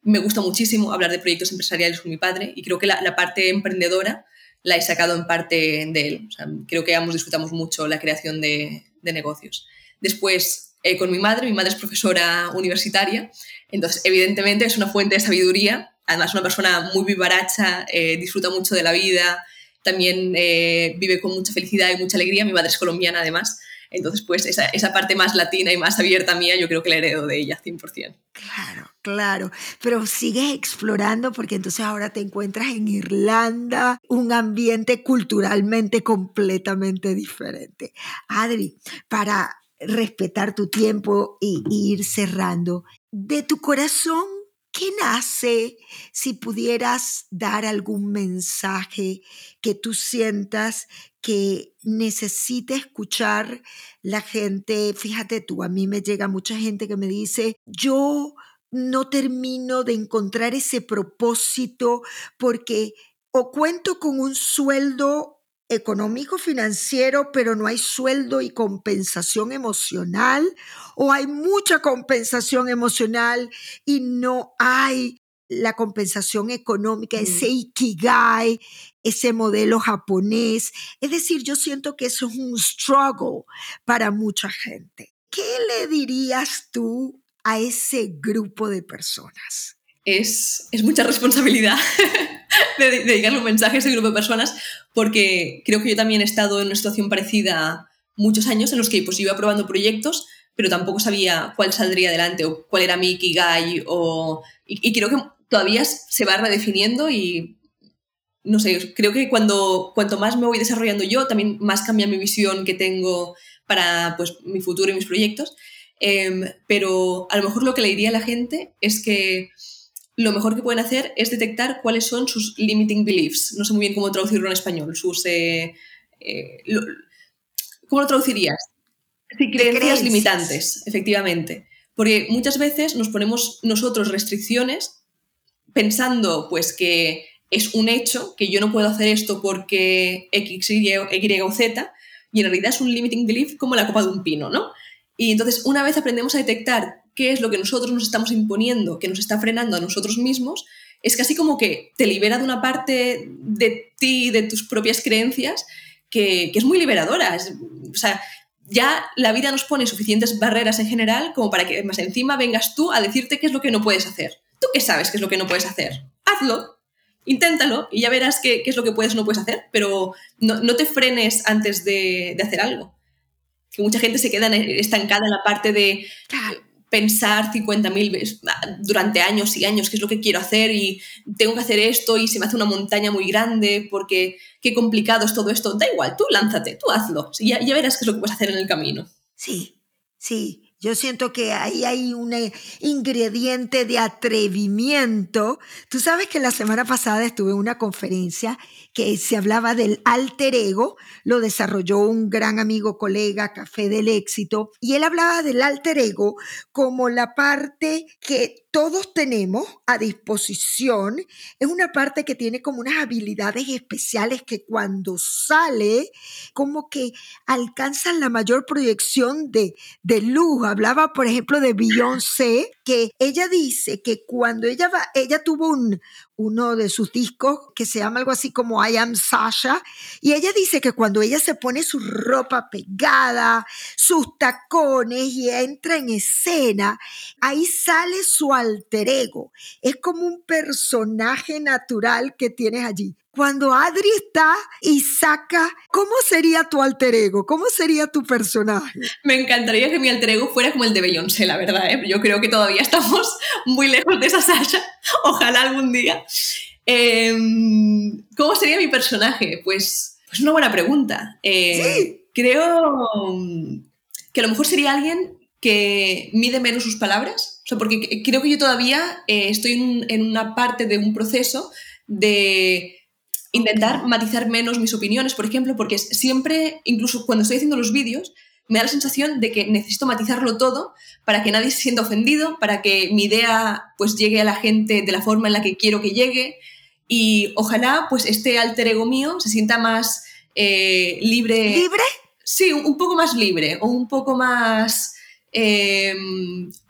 me gusta muchísimo hablar de proyectos empresariales con mi padre y creo que la, parte emprendedora la he sacado en parte de él. creo que ambos disfrutamos mucho la creación de, negocios. Después, eh, con mi madre, mi madre es profesora universitaria, entonces evidentemente es una fuente de sabiduría, además una persona muy vivaracha, eh, disfruta mucho de la vida, también eh, vive con mucha felicidad y mucha alegría, mi madre es colombiana además, entonces, pues esa, esa, parte más latina y más abierta mía, yo creo que la heredo de ella 100%. Claro, claro. Pero sigues explorando porque entonces ahora te encuentras en Irlanda, un ambiente culturalmente completamente diferente. Adri, para respetar tu tiempo y, y ir cerrando, de tu corazón, ¿Qué nace si pudieras dar algún mensaje que tú sientas que necesite escuchar la gente? Fíjate tú, a mí me llega mucha gente que me dice, yo no termino de encontrar ese propósito porque o cuento con un sueldo económico financiero, pero no hay sueldo y compensación emocional, o hay mucha compensación emocional y no hay la compensación económica, ese ikigai, ese modelo japonés. Es decir, yo siento que eso es un struggle para mucha gente. ¿Qué le dirías tú a ese grupo de personas? Es, es mucha responsabilidad <laughs> de dedicarle un mensaje a ese grupo de personas porque creo que yo también he estado en una situación parecida muchos años en los que pues iba probando proyectos, pero tampoco sabía cuál saldría adelante o cuál era mi Ikigai o... Y, creo que todavía se va redefiniendo y no sé, creo que cuando cuanto más me voy desarrollando yo, también más cambia mi visión que tengo para pues, mi futuro y mis proyectos. Em, pero a lo mejor lo que le diría a la gente es que lo mejor que pueden hacer es detectar cuáles son sus limiting beliefs. No sé muy bien cómo traducirlo en español. Sus, eh, eh, ¿Cómo lo traducirías? Sí, creencias limitantes, efectivamente. Porque muchas veces nos ponemos nosotros restricciones pensando pues que es un hecho, que yo no puedo hacer esto porque X, Y, y o Z, y en realidad es un limiting belief como la copa de un pino, ¿no? Y entonces, una vez aprendemos a detectar qué es lo que nosotros nos estamos imponiendo, que nos está frenando a nosotros mismos, es casi como que te libera de una parte de ti, de tus propias creencias, que, es muy liberadora. o sea, ya la vida nos pone suficientes barreras en general como para que más encima vengas tú a decirte qué es lo que no puedes hacer. ¿Tú qué sabes qué es lo que no puedes hacer? Hazlo, inténtalo y ya verás qué, es lo que puedes o no puedes hacer, pero no, te frenes antes de, de hacer algo que mucha gente se queda estancada en la parte de pensar 50.000 veces durante años y años qué es lo que quiero hacer y tengo que hacer esto y se me hace una montaña muy grande porque qué complicado es todo esto. Da igual, tú lánzate, tú hazlo. Ya, ya verás qué es lo que vas a hacer en el camino. Sí, sí. Yo siento que ahí hay un ingrediente de atrevimiento. Tú sabes que la semana pasada estuve en una conferencia que se hablaba del alter ego, lo desarrolló un gran amigo, colega, Café del Éxito, y él hablaba del alter ego como la parte que todos tenemos a disposición. Es una parte que tiene como unas habilidades especiales que cuando sale, como que alcanzan la mayor proyección de, de luz. Hablaba, por ejemplo, de Beyoncé, que ella dice que cuando ella va, ella tuvo un, uno de sus discos que se llama algo así como I Am Sasha. Y ella dice que cuando ella se pone su ropa pegada, sus tacones y entra en escena, ahí sale su alter ego. Es como un personaje natural que tienes allí. Cuando Adri está y saca, ¿cómo sería tu alter ego? ¿Cómo sería tu personaje? Me encantaría que mi alter ego fuera como el de Beyoncé, la verdad. ¿eh? Yo creo que todavía estamos <laughs> muy lejos de esa Sasha. Ojalá algún día. Em, ¿Cómo sería mi personaje? Pues, pues una buena pregunta. Eh, sí. Creo que a lo mejor sería alguien que mide menos sus palabras. O sea, porque creo que yo todavía eh, estoy en una parte de un proceso de intentar matizar menos mis opiniones, por ejemplo, porque siempre, incluso cuando estoy haciendo los vídeos, me da la sensación de que necesito matizarlo todo para que nadie se sienta ofendido, para que mi idea pues llegue a la gente de la forma en la que quiero que llegue y ojalá pues este alter ego mío se sienta más eh, libre. ¿Libre? Sí, un, poco más libre o un poco más eh,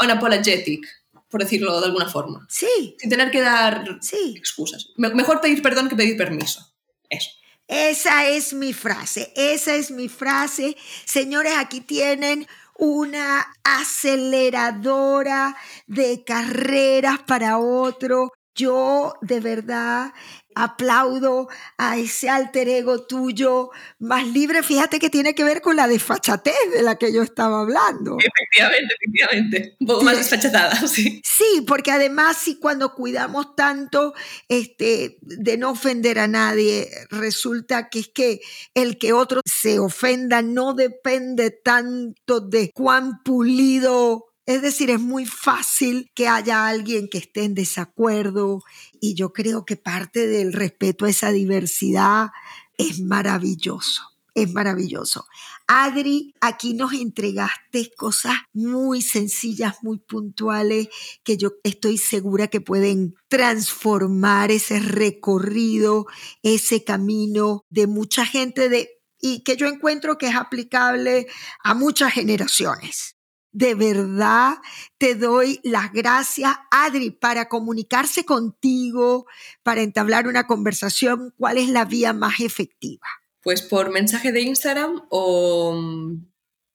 unapologetic por decirlo de alguna forma. Sí. Sin tener que dar sí. excusas. Mejor pedir perdón que pedir permiso. Eso. Esa es mi frase, esa es mi frase. Señores, aquí tienen una aceleradora de carreras para otro. Yo de verdad aplaudo a ese alter ego tuyo más libre. Fíjate que tiene que ver con la desfachatez de la que yo estaba hablando. Efectivamente, efectivamente. Un poco más desfachatada, <laughs> sí. Sí, porque además si cuando cuidamos tanto este, de no ofender a nadie, resulta que es que el que otro se ofenda no depende tanto de cuán pulido es decir, es muy fácil que haya alguien que esté en desacuerdo y yo creo que parte del respeto a esa diversidad es maravilloso, es maravilloso. Adri, aquí nos entregaste cosas muy sencillas, muy puntuales, que yo estoy segura que pueden transformar ese recorrido, ese camino de mucha gente de, y que yo encuentro que es aplicable a muchas generaciones. De verdad te doy las gracias, Adri, para comunicarse contigo, para entablar una conversación. ¿Cuál es la vía más efectiva? Pues por mensaje de Instagram o mm,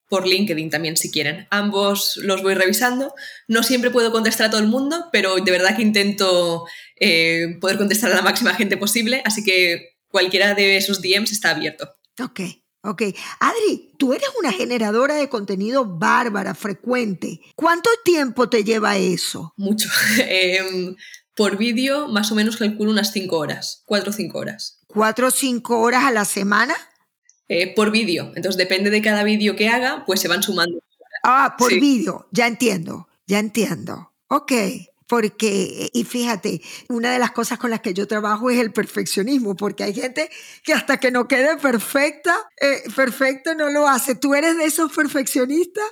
por LinkedIn también si quieren. Ambos los voy revisando. No siempre puedo contestar a todo el mundo, pero de verdad que intento eh, poder contestar a la máxima gente posible, así que cualquiera de esos DMs está abierto. Ok. Ok. Adri, tú eres una generadora de contenido bárbara, frecuente. ¿Cuánto tiempo te lleva eso? Mucho. <laughs> Em, por vídeo, más o menos calculo unas 5 horas, 4 o 5 horas. ¿4 o 5 horas a la semana? Eh, por vídeo. Entonces, depende de cada vídeo que haga, pues se van sumando. Ah, por vídeo. Ya entiendo, ya entiendo. Ok porque, y fíjate, una de las cosas con las que yo trabajo es el perfeccionismo, porque hay gente que hasta que no quede perfecta, eh, perfecto no lo hace. ¿Tú eres de esos perfeccionistas?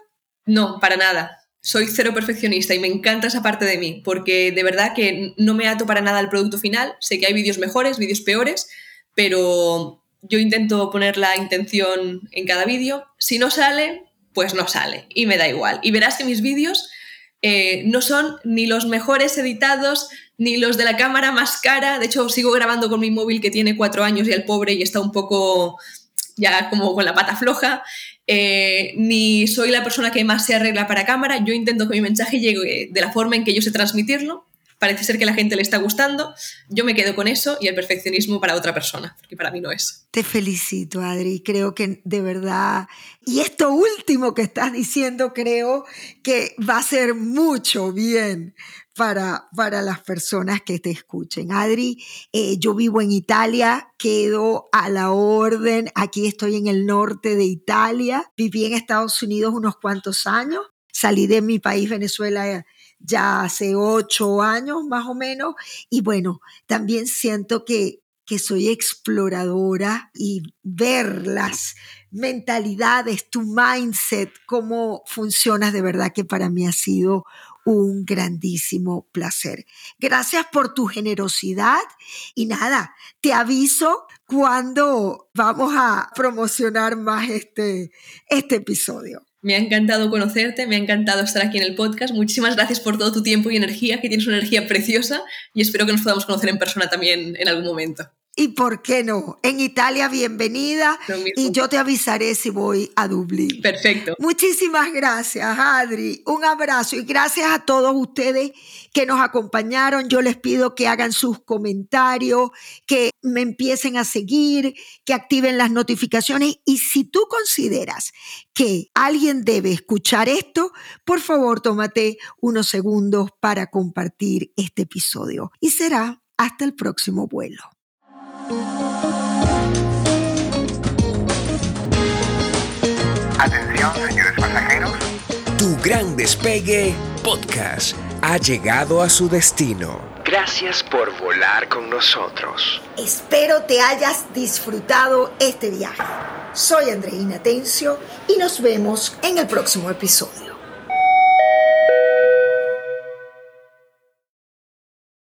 No, para nada. Soy cero perfeccionista y me encanta esa parte de mí, porque de verdad que no me ato para nada al producto final. Sé que hay vídeos mejores, vídeos peores, pero yo intento poner la intención en cada vídeo. Si no sale, pues no sale y me da igual. Y verás que mis vídeos eh, no son ni los mejores editados, ni los de la cámara más cara. De hecho, sigo grabando con mi móvil que tiene cuatro años y el pobre y está un poco ya como con la pata floja. Eh, ni soy la persona que más se arregla para cámara. Yo intento que mi mensaje llegue de la forma en que yo sé transmitirlo. Parece ser que la gente le está gustando, yo me quedo con eso y el perfeccionismo para otra persona, porque para mí no es. Te felicito, Adri. Creo que de verdad, y esto último que estás diciendo, creo que va a ser mucho bien para, para las personas que te escuchen. Adri, eh, yo vivo en Italia, quedo a la orden, aquí estoy en el norte de Italia, viví en Estados Unidos unos cuantos años, salí de mi país, Venezuela, ya hace ocho años más o menos. Y bueno, también siento que, que soy exploradora y ver las mentalidades, tu mindset, cómo funcionas, de verdad que para mí ha sido un grandísimo placer. Gracias por tu generosidad y nada, te aviso cuando vamos a promocionar más este, este episodio. Me ha encantado conocerte, me ha encantado estar aquí en el podcast. Muchísimas gracias por todo tu tiempo y energía, que tienes una energía preciosa y espero que nos podamos conocer en persona también en algún momento. ¿Y por qué no? En Italia, bienvenida. Y yo te avisaré si voy a Dublín. Perfecto. Muchísimas gracias, Adri. Un abrazo y gracias a todos ustedes que nos acompañaron. Yo les pido que hagan sus comentarios, que me empiecen a seguir, que activen las notificaciones. Y si tú consideras que alguien debe escuchar esto, por favor, tómate unos segundos para compartir este episodio. Y será hasta el próximo vuelo. Atención, señores pasajeros. Tu gran despegue podcast ha llegado a su destino. Gracias por volar con nosotros. Espero te hayas disfrutado este viaje. Soy Andreina Tencio y nos vemos en el próximo episodio.